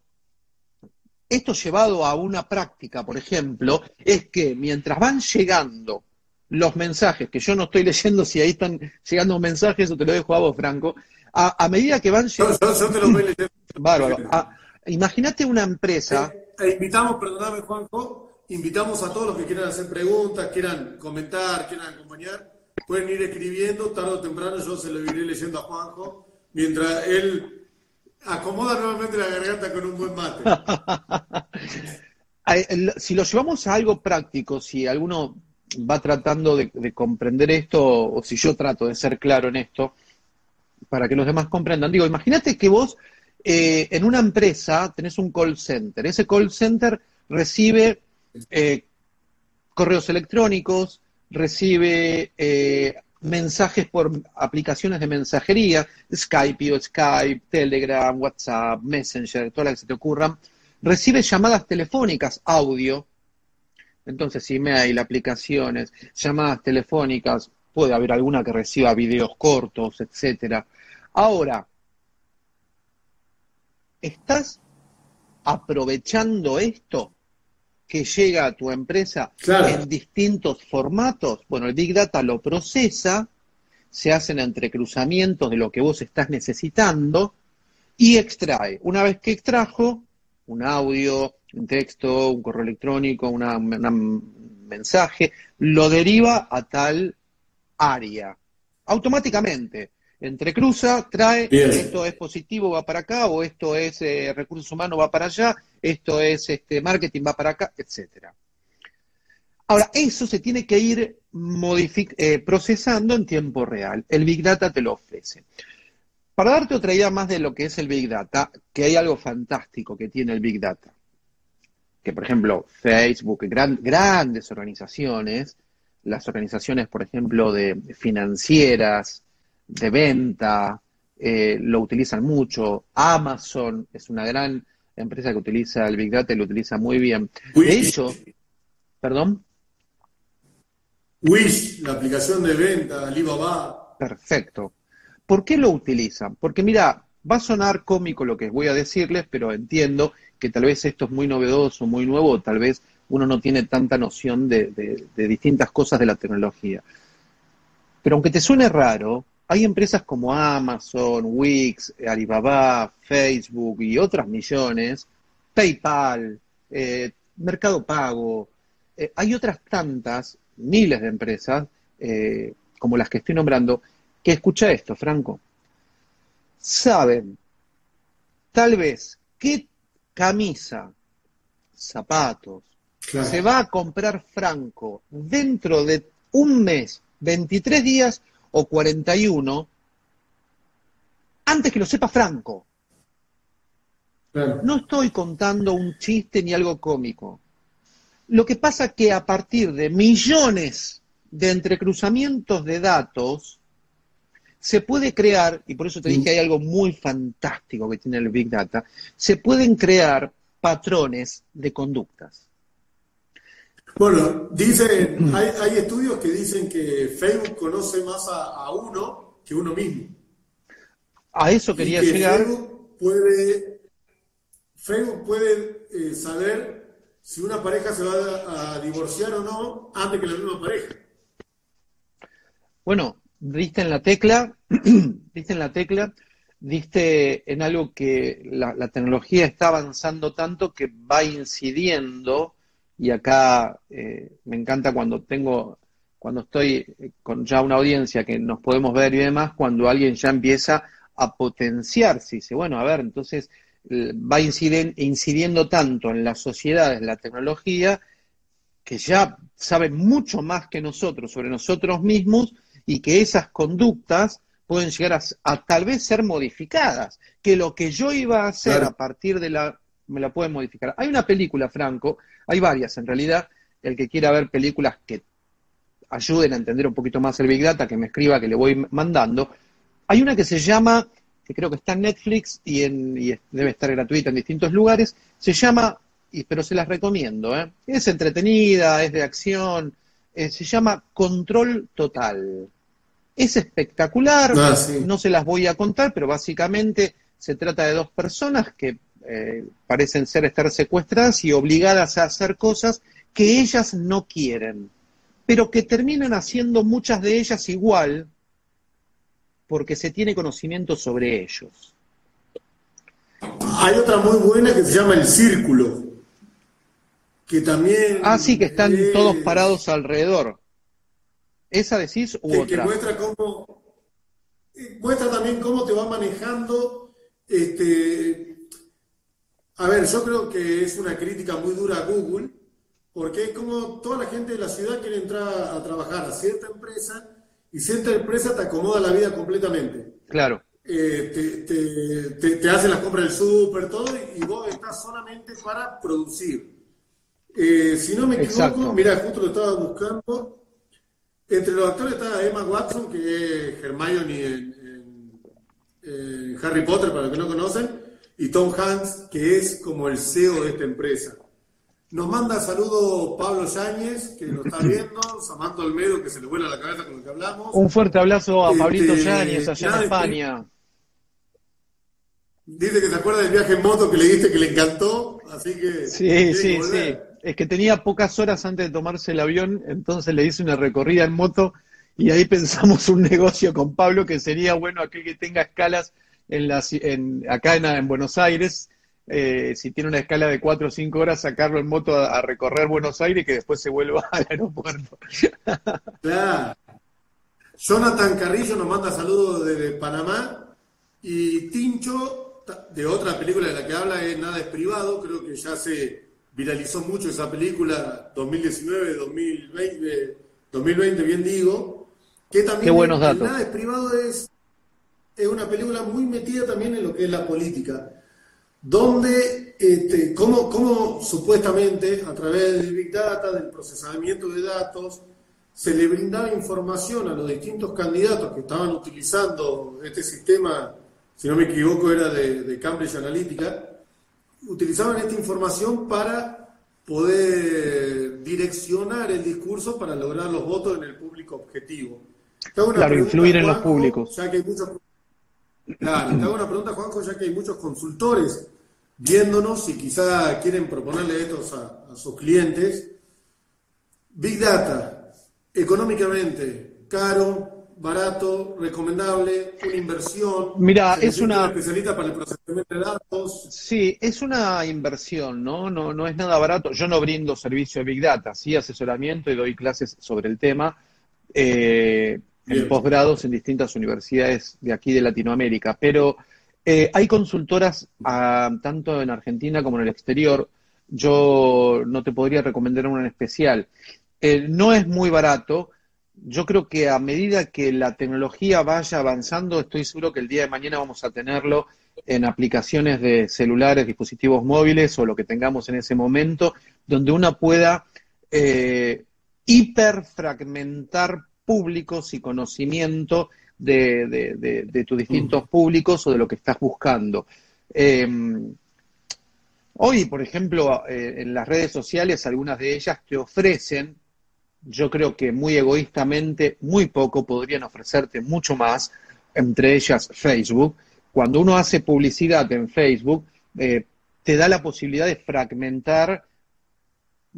esto llevado a una práctica, por ejemplo, es que mientras van llegando los mensajes, que yo no estoy leyendo si ahí están llegando mensajes, o te lo dejo a vos, Franco, a, medida que van llegando... Yo, te lo voy leyendo. Bárbaro. Imagínate una empresa... Eh, eh, invitamos, perdóname, Juanjo, invitamos a todos los que quieran hacer preguntas, quieran comentar, quieran acompañar, pueden ir escribiendo, tarde o temprano yo se lo iré leyendo a Juanjo, mientras él Acomoda nuevamente la garganta con un buen mate. si lo llevamos a algo práctico, si alguno va tratando de, comprender esto, o si yo trato de ser claro en esto, para que los demás comprendan, digo, imagínate que vos eh, en una empresa tenés un call center. Ese call center recibe eh, correos electrónicos, recibe eh, mensajes por aplicaciones de mensajería, Skype Skype, Telegram, WhatsApp, Messenger, todas las que se te ocurran, recibe llamadas telefónicas, audio, entonces email, aplicaciones, llamadas telefónicas, puede haber alguna que reciba videos cortos, etcétera. Ahora, ¿estás aprovechando esto? Que llega a tu empresa en distintos formatos, bueno, el Big Data lo procesa, se hacen entrecruzamientos de lo que vos estás necesitando y extrae. Una vez que extrajo un audio, un texto, un correo electrónico, un mensaje, lo deriva a tal área, automáticamente entrecruza, trae, esto es positivo, va para acá, o esto es eh, recursos humanos, va para allá, esto es este, marketing, va para acá, etcétera. Ahora, eso se tiene que ir eh, procesando en tiempo real. El Big Data te lo ofrece. para darte otra idea más de lo que es el Big Data, que hay algo fantástico que tiene el Big Data. Que, por ejemplo, Facebook, grandes organizaciones, las organizaciones, por ejemplo, de financieras, de venta, eh, lo utilizan mucho. Amazon es una gran empresa que utiliza el Big Data y lo utiliza muy bien. De hecho, perdón. Wish, la aplicación de venta, Alibaba. Perfecto. ¿Por qué lo utilizan? Porque mira, va a sonar cómico lo que voy a decirles, pero entiendo que tal vez esto es muy novedoso, muy nuevo, tal vez uno no tiene tanta noción de, distintas cosas de la tecnología. Pero aunque te suene raro, hay empresas como Amazon, Wix, Alibaba, Facebook y otras millones, PayPal, eh, Mercado Pago, eh, hay otras tantas, miles de empresas, eh, como las que estoy nombrando, que escucha esto, Franco, saben tal vez qué camisa, zapatos, se va a comprar Franco dentro de un mes, 23 días o 41, antes que lo sepa Franco. No estoy contando un chiste ni algo cómico. Lo que pasa es que a partir de millones de entrecruzamientos de datos, se puede crear, y por eso te dije que hay algo muy fantástico que tiene el Big Data, se pueden crear patrones de conductas. Bueno, dicen, hay, estudios que dicen que Facebook conoce más a, uno que uno mismo. A eso quería llegar. Facebook puede, Facebook puede eh, saber si una pareja se va a divorciar o no antes que la misma pareja. Bueno, diste en la tecla, diste en la tecla, diste en algo que la, tecnología está avanzando tanto que va incidiendo, y acá eh, me encanta cuando tengo, cuando estoy con ya una audiencia que nos podemos ver y demás, cuando alguien ya empieza a potenciarse, dice, bueno, a ver, entonces va incidiendo tanto en las sociedades la tecnología que ya saben mucho más que nosotros sobre nosotros mismos y que esas conductas pueden llegar a, tal vez ser modificadas, que lo que yo iba a hacer a partir de la, me la pueden modificar. Hay una película, Franco, hay varias en realidad, el que quiera ver películas que ayuden a entender un poquito más el Big Data, que me escriba, que le voy mandando. Hay una que se llama, que creo que está en Netflix y, en, debe estar gratuita en distintos lugares, se llama, pero se las recomiendo, ¿eh? es entretenida, es de acción, eh, se llama Control Total. Es espectacular, ah, no se las voy a contar, pero básicamente se trata de dos personas que eh, parecen ser estar secuestradas y obligadas a hacer cosas que ellas no quieren, pero que terminan haciendo muchas de ellas igual porque se tiene conocimiento sobre ellos. Hay otra muy buena que se llama El Círculo, que también... Ah, sí, que están todos parados alrededor. ¿Esa decís u otra? Que muestra cómo, eh, muestra también cómo te va manejando, este, a ver, yo creo que es una crítica muy dura a Google, porque es como toda la gente de la ciudad quiere entrar a trabajar a cierta empresa y cierta empresa te acomoda la vida completamente. Claro. Eh, te, te, hacen las compras del súper, todo, y vos estás solamente para producir. Eh, si no me equivoco, mira, justo lo estaba buscando, entre los actores está Emma Watson, que es Hermione en, en, Harry Potter, para los que no conocen, y Tom Hanks, que es como el CEO de esta empresa. Nos manda saludo Pablo Yáñez, que nos está viendo, Samantha Olmedo, que se le vuela la cabeza con lo que hablamos. Un fuerte abrazo a Pablito este, Yáñez, allá en España. Dice que se acuerda del viaje en moto que le diste que le encantó, así que... Sí, sí, sí es que tenía pocas horas antes de tomarse el avión, entonces le hice una recorrida en moto y ahí pensamos un negocio con Pablo que sería bueno aquel que tenga escalas en las, en, acá en, Buenos Aires, eh, si tiene una escala de 4 o 5 horas, sacarlo en moto a, recorrer Buenos Aires y que después se vuelva al aeropuerto. Claro. Jonathan Carrillo nos manda saludos desde Panamá y Tincho, de otra película de la que habla, es Nada es Privado, creo que ya se viralizó mucho esa película 2019, 2020, 2020 bien digo, que también Qué buenos datos. nada es privado es es una película muy metida también en lo que es la política, donde, este, cómo, supuestamente a través del Big Data, del procesamiento de datos, se le brindaba información a los distintos candidatos que estaban utilizando este sistema, si no me equivoco, era de, de Cambridge Analytica, utilizaban esta información para poder direccionar el discurso para lograr los votos en el público objetivo. Claro, influir en los públicos. Ya que hay muchos Claro, te hago una pregunta, Juanjo, ya que hay muchos consultores viéndonos y quizá quieren proponerle esto a, sus clientes. Big Data, económicamente, caro, barato, recomendable, una inversión. Mira, es una especialista para el procesamiento de datos. Sí, es una inversión, ¿no? No, no es nada barato. Yo no brindo servicio de Big Data, sí asesoramiento y doy clases sobre el tema. Eh, en posgrados en distintas universidades de aquí de Latinoamérica, pero eh, hay consultoras ah, tanto en Argentina como en el exterior. Yo no te podría recomendar una en especial. Eh, no es muy barato. Yo creo que a medida que la tecnología vaya avanzando, estoy seguro que el día de mañana vamos a tenerlo en aplicaciones de celulares, dispositivos móviles o lo que tengamos en ese momento, donde uno pueda eh, hiperfragmentar públicos y conocimiento de, tus distintos públicos o de lo que estás buscando. Em, hoy, por ejemplo, eh, en las redes sociales, algunas de ellas te ofrecen, yo creo que muy egoístamente, muy poco, podrían ofrecerte mucho más, entre ellas Facebook. Cuando uno hace publicidad en Facebook, eh, te da la posibilidad de fragmentar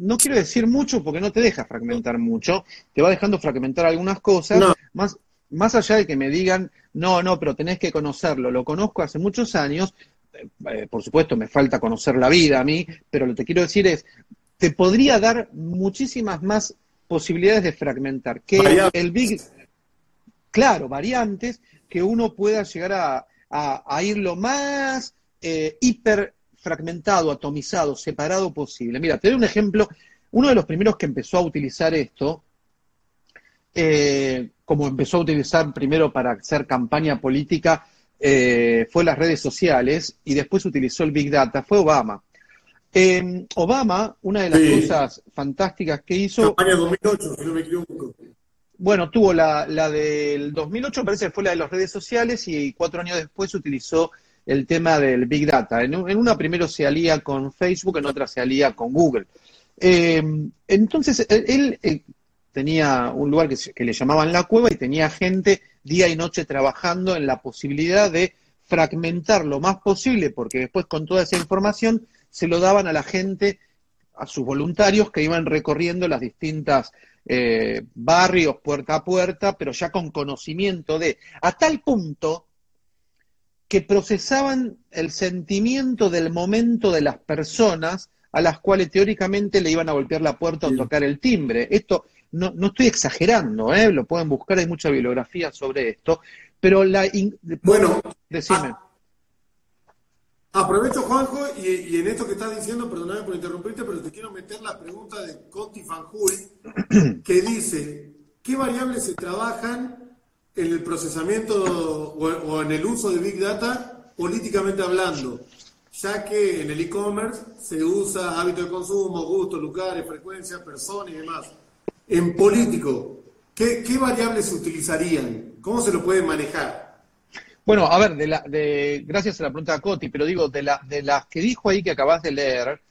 no quiero decir mucho porque no te deja fragmentar mucho, te va dejando fragmentar algunas cosas, más, más allá de que me digan, no, no, pero tenés que conocerlo, lo conozco hace muchos años, eh, eh, por supuesto me falta conocer la vida a mí, pero lo que quiero decir es, te podría dar muchísimas más posibilidades de fragmentar, que el Big, claro, variantes, que uno pueda llegar a, a, ir lo más eh, hiper fragmentado, atomizado, separado posible. Mira, te doy un ejemplo. Uno de los primeros que empezó a utilizar esto, eh, como empezó a utilizar primero para hacer campaña política, eh, fue las redes sociales y después utilizó el Big Data, fue Obama. Em, Obama, una de las cosas fantásticas que hizo... Campaña 2008, si no me equivoco. Bueno, tuvo la, la del 2008, parece que fue la de las redes sociales y cuatro años después utilizó el tema del Big Data. En, una primero se alía con Facebook, en otra se alía con Google. Eh, entonces, él, tenía un lugar que, le llamaban la cueva y tenía gente día y noche trabajando en la posibilidad de fragmentar lo más posible, porque después con toda esa información se lo daban a la gente, a sus voluntarios que iban recorriendo las distintas eh, barrios puerta a puerta, pero ya con conocimiento de, a tal punto que procesaban el sentimiento del momento de las personas a las cuales teóricamente le iban a golpear la puerta o tocar el timbre. Esto no, no estoy exagerando, ¿eh? lo pueden buscar, hay mucha bibliografía sobre esto, pero la... Bueno, decime. aprovecho, Juanjo, y, en esto que estás diciendo, perdóname por interrumpirte, pero te quiero meter la pregunta de Conti Fanjul, que dice, ¿qué variables se trabajan en el procesamiento o, en el uso de Big Data políticamente hablando, ya que en el e-commerce se usa hábito de consumo, gusto, lugares, frecuencia, personas y demás. En político, ¿qué, variables se utilizarían? ¿Cómo se lo pueden manejar? Bueno, a ver, de la, de, gracias a la pregunta de Coti, pero digo, de, la, de las que dijo ahí que acabas de leer,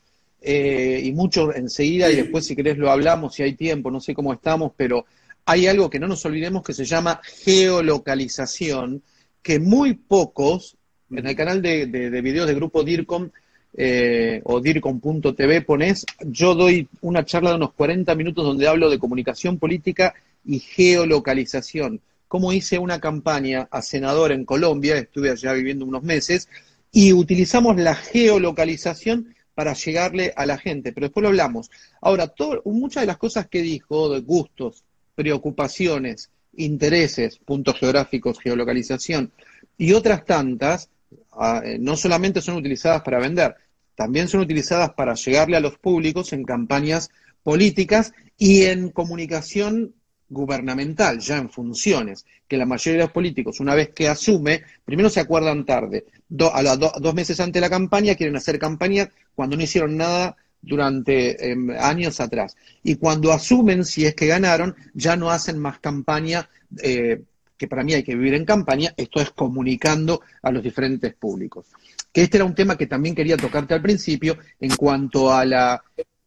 eh, y mucho enseguida, y después si querés lo hablamos, si hay tiempo, no sé cómo estamos, pero hay algo que no nos olvidemos que se llama geolocalización, que muy pocos, en el canal de, de, videos de grupo DIRCOM eh, o DIRCOM.tv pones, yo doy una charla de unos 40 minutos donde hablo de comunicación política y geolocalización. Cómo hice una campaña a senador en Colombia, estuve allá viviendo unos meses, y utilizamos la geolocalización para llegarle a la gente, pero después lo hablamos. Ahora, muchas de las cosas que dijo, de gustos, preocupaciones, intereses, puntos geográficos, geolocalización y otras tantas, ah, eh, no solamente son utilizadas para vender, también son utilizadas para llegarle a los públicos en campañas políticas y en comunicación gubernamental ya en funciones, que la mayoría de los políticos, una vez que asume, primero se acuerdan tarde, a los dos meses antes de la campaña quieren hacer campaña cuando no hicieron nada durante em, años atrás. Y cuando asumen, si es que ganaron, ya no hacen más campaña, eh, que para mí hay que vivir en campaña, esto es comunicando a los diferentes públicos. Que este era un tema que también quería tocarte al principio en cuanto a la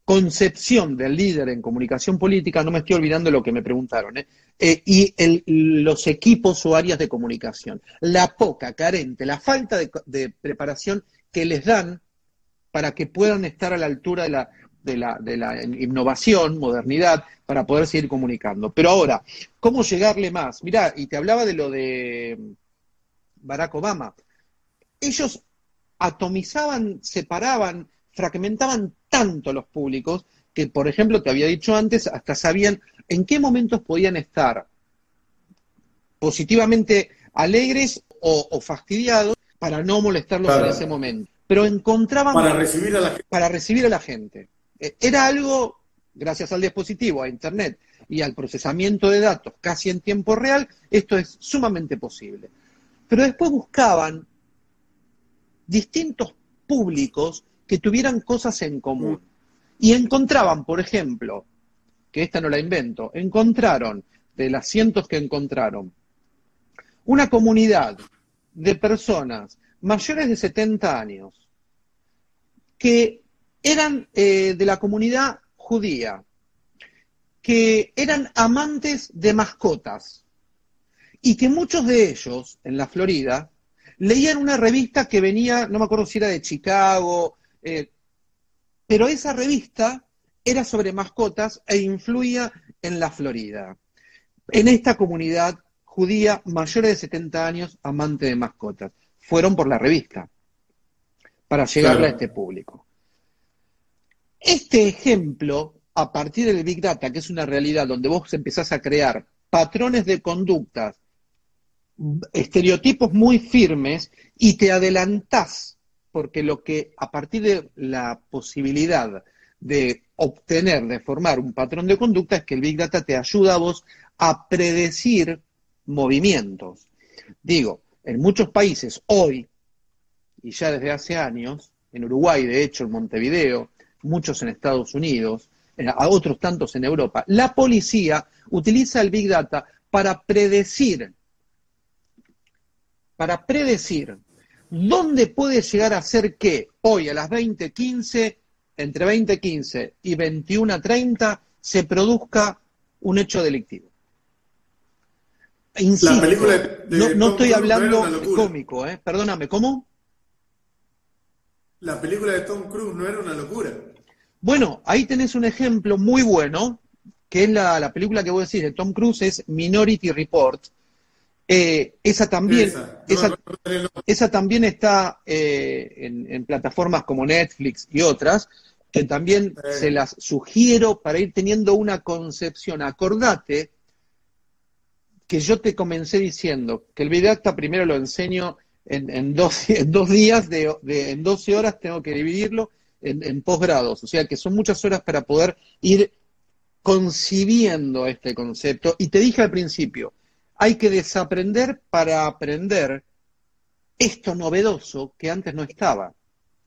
concepción del líder en comunicación política, no me estoy olvidando lo que me preguntaron, ¿eh? Eh, y los equipos o áreas de comunicación, la poca, carente, la falta de, preparación que les dan para que puedan estar a la altura de la, de la, de la innovación, modernidad, para poder seguir comunicando. Pero ahora, ¿cómo llegarle más? Mirá, y te hablaba de lo de Barack Obama. Ellos atomizaban, separaban, fragmentaban tanto los públicos que, por ejemplo, te había dicho antes, hasta sabían en qué momentos podían estar positivamente alegres o, fastidiados para no molestarlos en ese momento. Pero encontraban... Para recibir a la gente. Para recibir a la gente. Eh, era algo, gracias al dispositivo, a Internet y al procesamiento de datos casi en tiempo real, esto es sumamente posible. Pero después buscaban distintos públicos que tuvieran cosas en común. Y encontraban, por ejemplo, que esta no la invento, encontraron, de las cientos que encontraron, una comunidad de personas mayores de 70 años que eran eh, de la comunidad judía, que eran amantes de mascotas y que muchos de ellos en la Florida leían una revista que venía, no me acuerdo si era de Chicago, eh, pero esa revista era sobre mascotas e influía en la Florida, en esta comunidad judía mayor de 70 años, amante de mascotas. Fueron por la revista para llegar a este público. Este ejemplo, a partir del Big Data, que es una realidad donde vos empezás a crear patrones de conductas, estereotipos muy firmes y te adelantás porque lo que a partir de la posibilidad de obtener, de formar un patrón de conducta, es que el Big Data te ayuda a vos a predecir movimientos. Digo, en muchos países hoy, y ya desde hace años, en Uruguay, de hecho, en Montevideo, muchos en Estados Unidos, a otros tantos en Europa, la policía utiliza el Big Data para predecir, para predecir ¿Dónde puede llegar a ser que hoy a las 20.15, entre 20.15 y 21.30, se produzca un hecho delictivo? Insisto, no, estoy hablando cómico, ¿eh? perdóname, ¿cómo? La película de Tom Cruise no era una locura. Bueno, ahí tenés un ejemplo muy bueno, que es la, película que voy a decir de Tom Cruise, es Minority Report, eh, esa también, esa, también está eh, en, plataformas como Netflix y otras, que también se las sugiero para ir teniendo una concepción. Acordate que yo te comencé diciendo que el Vidacta primero lo enseño en, en, dos, días, de, en 12 horas tengo que dividirlo en, en posgrados, o sea que son muchas horas para poder ir concibiendo este concepto. Y te dije al principio, hay que desaprender para aprender esto novedoso que antes no estaba.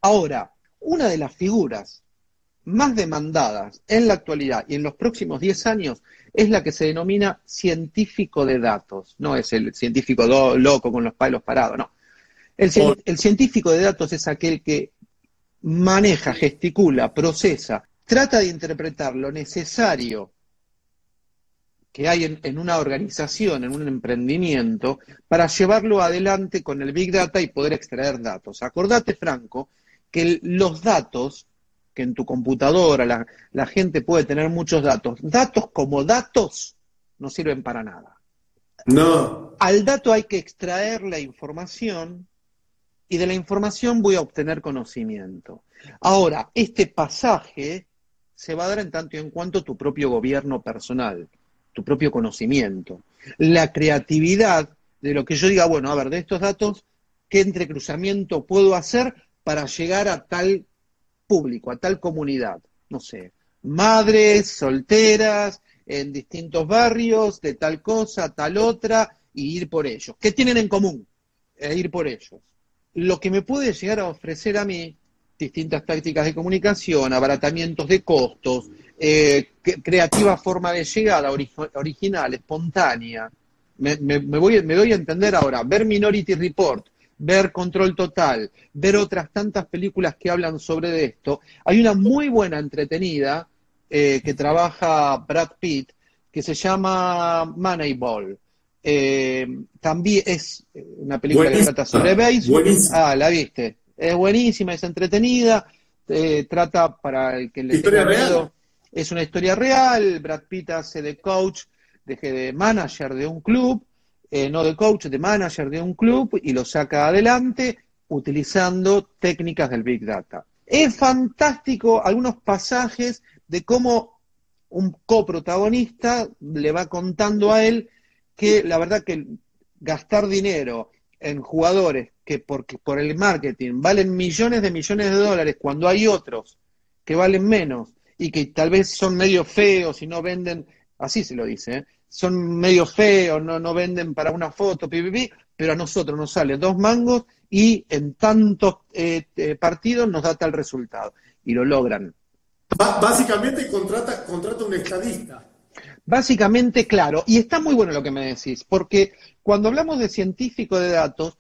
Ahora, una de las figuras más demandadas en la actualidad y en los próximos 10 años es la que se denomina científico de datos. No es el científico loco con los palos parados, no. El, el científico de datos es aquel que maneja, gesticula, procesa, trata de interpretar lo necesario que hay en, una organización, en un emprendimiento, para llevarlo adelante con el Big Data y poder extraer datos. Acordate, Franco, que los datos, que en tu computadora la, la gente puede tener muchos datos, datos como datos no sirven para nada. No. Al dato hay que extraer la información y de la información voy a obtener conocimiento. Ahora, este pasaje se va a dar en tanto y en cuanto tu propio gobierno personal tu propio conocimiento, la creatividad de lo que yo diga, bueno, a ver, de estos datos, ¿qué entrecruzamiento puedo hacer para llegar a tal público, a tal comunidad? No sé, madres, solteras, en distintos barrios, de tal cosa, tal otra, y ir por ellos. ¿Qué tienen en común? E ir por ellos. Lo que me puede llegar a ofrecer a mí, distintas tácticas de comunicación, abaratamientos de costos, eh, creativa forma de llegada, original, espontánea. Me, voy, me doy a entender ahora, ver Minority Report, ver Control Total, ver otras tantas películas que hablan sobre esto. Hay una muy buena entretenida eh, que trabaja Brad Pitt que se llama Moneyball. Eh, también es una película que trata sobre béisbol. Ah, la viste. Es buenísima, es entretenida. Eh, trata para el que le ¿Historia real? Es una historia real. Brad Pitt hace de coach, de, de manager de un club eh, no de coach, de manager de un club y lo saca adelante utilizando técnicas del Big Data. Es fantástico algunos pasajes de cómo un coprotagonista le va contando a él que la verdad que gastar dinero en jugadores que porque por el marketing valen millones de millones de dólares cuando hay otros que valen menos y que tal vez son medio feos y no venden, así se lo dice, ¿eh? Son medio feos, no, no venden para una foto, pero a nosotros nos sale dos mangos y en tantos eh, eh, partidos nos da tal resultado. Y lo logran. básicamente contrata, contrata un estadista. Básicamente, claro, y está muy bueno lo que me decís, porque cuando hablamos de científico de datos,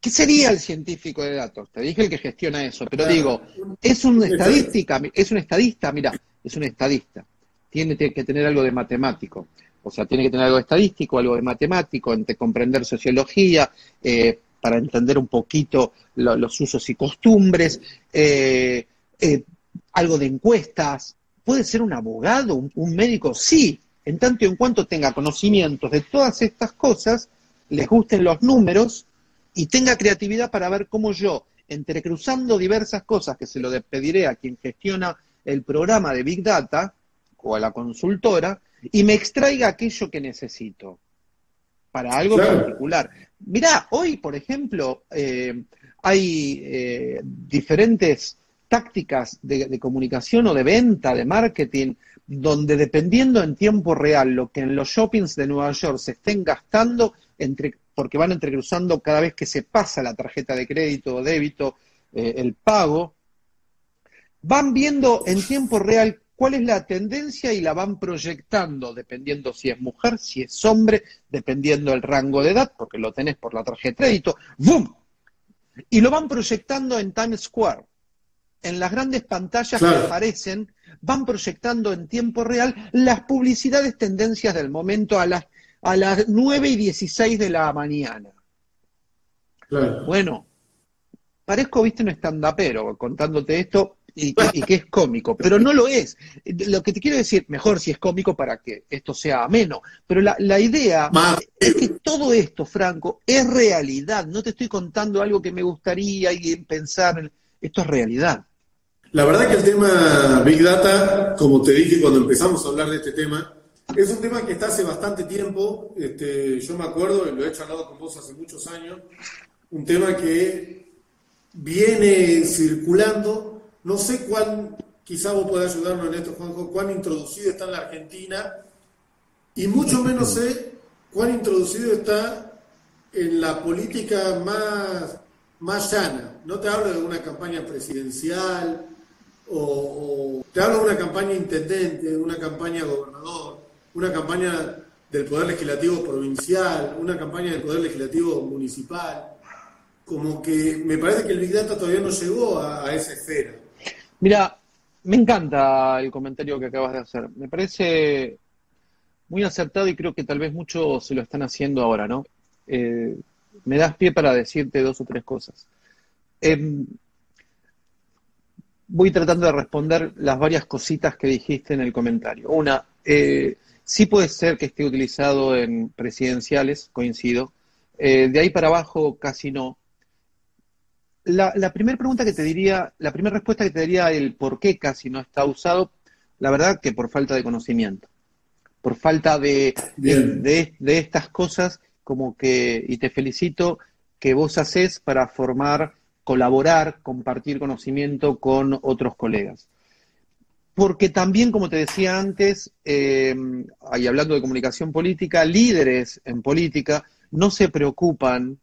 ¿qué sería el científico de datos? Te dije el que gestiona eso, pero digo, es un estadística, es un estadista, mira, es un estadista, tiene que tener algo de matemático. O sea, tiene que tener algo de estadístico, algo de matemático, entre comprender sociología, eh, para entender un poquito los usos y costumbres, eh, eh, algo de encuestas. ¿Puede ser un abogado, un, médico? Sí, en tanto y en cuanto tenga conocimientos de todas estas cosas, les gusten los números y tenga creatividad para ver cómo yo, entrecruzando diversas cosas que se lo pediré a quien gestiona el programa de Big Data o a la consultora, y me extraiga aquello que necesito para algo particular. Mirá, hoy, por ejemplo, eh, hay eh, diferentes tácticas de, comunicación o de venta, de marketing, donde dependiendo en tiempo real lo que en los shoppings de Nueva York se estén gastando, entre, porque van entrecruzando cada vez que se pasa la tarjeta de crédito o débito eh, el pago, van viendo en tiempo real cuál es la tendencia y la van proyectando, dependiendo si es mujer, si es hombre, dependiendo el rango de edad, porque lo tenés por la tarjeta de crédito, ¡boom! Y lo van proyectando en Times Square. En las grandes pantallas que aparecen, van proyectando en tiempo real las publicidades tendencias del momento a las, a las 9 y 16 de la mañana. Bueno, parezco, viste, un stand-upero contándote esto, y que, es cómico, pero no lo es. Lo que te quiero decir, mejor si es cómico para que esto sea ameno, pero la, la idea es que todo esto, Franco, es realidad. No te estoy contando algo que me gustaría y pensar, esto es realidad. La verdad que el tema Big Data, como te dije cuando empezamos a hablar de este tema, es un tema que está hace bastante tiempo. Este, yo me acuerdo, lo he charlado con vos hace muchos años, un tema que viene circulando no sé cuán, quizá vos podés ayudarnos en esto, Juanjo, cuán introducido está en la Argentina y mucho menos sé cuán introducido está en la política más, más llana. No te hablo de una campaña presidencial o, te hablo de una campaña intendente, de una campaña gobernador, una campaña del Poder Legislativo Provincial, una campaña del Poder Legislativo Municipal. Como que me parece que el Big Data todavía no llegó a esa esfera. Mira, me encanta el comentario que acabas de hacer. Me parece muy acertado y creo que tal vez muchos se lo están haciendo ahora, ¿no? Eh, me das pie para decirte dos o tres cosas. Em, voy tratando de responder las varias cositas que dijiste en el comentario. Una, eh, sí puede ser que esté utilizado en presidenciales, coincido. Eh, de ahí para abajo casi no. La, primera pregunta que te diría, la primera respuesta que te diría el por qué casi no está usado, la verdad que por falta de conocimiento, por falta de, de, estas cosas como que, y te felicito, que vos haces para formar, colaborar, compartir conocimiento con otros colegas. porque también, como te decía antes, eh, y hablando de comunicación política, líderes en política no se preocupan,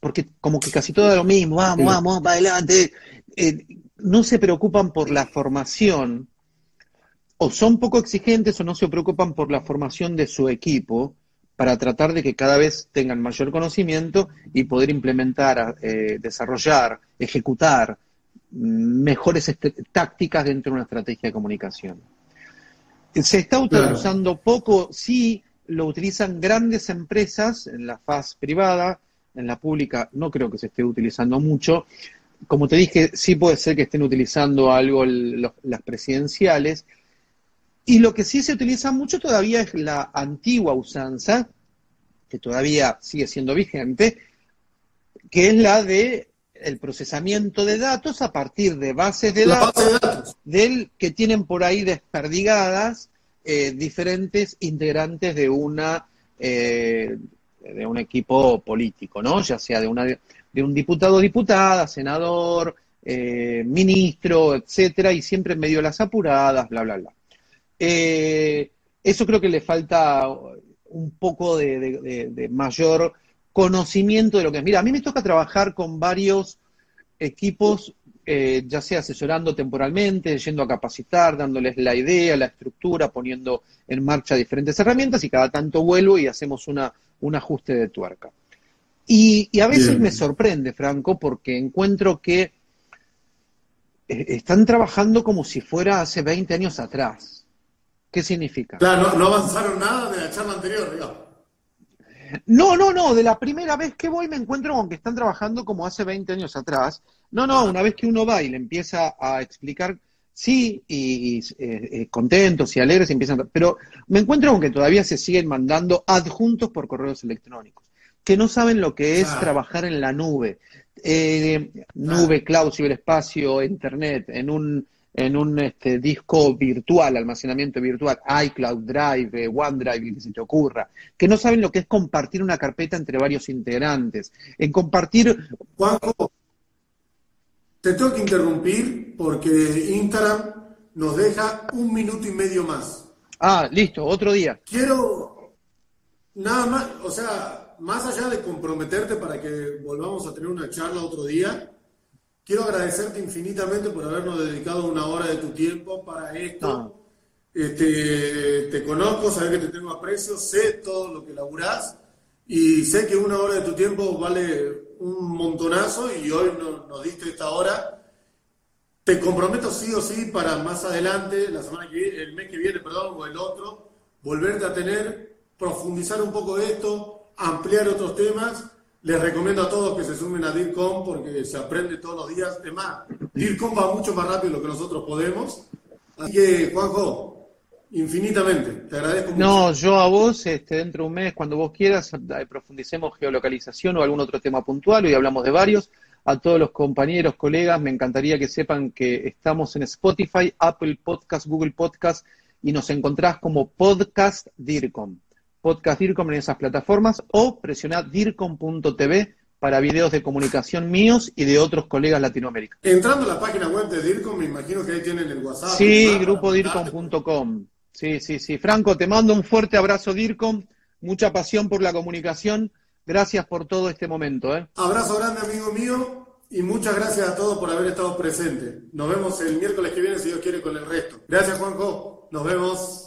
porque como que casi todo es lo mismo, vamos, vamos, para adelante, eh, no se preocupan por la formación, o son poco exigentes o no se preocupan por la formación de su equipo para tratar de que cada vez tengan mayor conocimiento y poder implementar, eh, desarrollar, ejecutar mejores este, tácticas dentro de una estrategia de comunicación. Se está utilizando poco, sí lo utilizan grandes empresas en la faz privada, en la pública no creo que se esté utilizando mucho. Como te dije, sí puede ser que estén utilizando algo las presidenciales. Y lo que sí se utiliza mucho todavía es la antigua usanza, que todavía sigue siendo vigente, que es la de el procesamiento de datos a partir de bases de, datos, del que tienen por ahí desperdigadas eh, diferentes integrantes de una eh, de un equipo político, ¿no? Ya sea de una de un diputado, diputada, senador, eh, ministro, etcétera, y siempre en medio de las apuradas, bla, bla, bla. eso creo que le falta un poco de mayor conocimiento de lo que es. Mira, a mí me toca trabajar con varios equipos, eh, ya sea asesorando temporalmente, yendo a capacitar, dándoles la idea, la estructura, poniendo en marcha diferentes herramientas y cada tanto vuelvo y hacemos una, un ajuste de tuerca. Y, a veces me sorprende, Franco, porque encuentro que eh, están trabajando como si fuera hace 20 años atrás. ¿Qué significa? Claro, no, no avanzaron nada de la charla anterior, digamos. No, no, no, de la primera vez que voy me encuentro con que están trabajando como hace 20 años atrás. No, no, una vez que uno va y le empieza a explicar, sí, y, eh, eh, contentos y alegres empiezan, pero me encuentro con que todavía se siguen mandando adjuntos por correos electrónicos, que no saben lo que es trabajar en la nube, eh, nube, cloud, ciberespacio, internet, en un en un este, disco virtual, almacenamiento virtual, iCloud Drive, eh, OneDrive, que se te ocurra, que no saben lo que es compartir una carpeta entre varios integrantes, en compartir... Juanjo, te tengo que interrumpir porque Instagram nos deja un minuto y medio más. Ah, listo, otro día. Quiero, nada más, o sea, más allá de comprometerte para que volvamos a tener una charla otro día, Quiero agradecerte infinitamente por habernos dedicado una hora de tu tiempo para esto. Ah. Este, te conozco, sabes que te tengo aprecio, sé todo lo que laburás y sé que una hora de tu tiempo vale un montonazo y hoy nos, diste esta hora. Te comprometo sí o sí para más adelante, la semana que el mes que viene, perdón, o el otro, volverte a tener, profundizar un poco de esto, ampliar otros temas les recomiendo a todos que se sumen a DIRCOM porque se aprende todos los días. Es más, DIRCOM va mucho más rápido de lo que nosotros podemos. Así que, Juanjo, infinitamente, te agradezco mucho. No, yo a vos, este, dentro de un mes, cuando vos quieras, eh, profundicemos geolocalización o algún otro tema puntual, hoy hablamos de varios. A todos los compañeros, colegas, me encantaría que sepan que estamos en Spotify, Apple Podcast, Google Podcast y nos encontrás como Podcast DIRCOM podcast DIRCOM en esas plataformas o presionad DIRCOM.tv para videos de comunicación míos y de otros colegas latinoamericanos. Entrando a la página web de DIRCOM, me imagino que ahí tienen el WhatsApp. Sí, grupodircom.com. Sí, sí, sí. Franco, te mando un fuerte abrazo, DIRCOM. Mucha pasión por la comunicación. Gracias por todo este momento. ¿eh? Abrazo grande, amigo mío. Y muchas gracias a todos por haber estado presentes. Nos vemos el miércoles que viene, si Dios quiere, con el resto. Gracias, Juanjo. Nos vemos.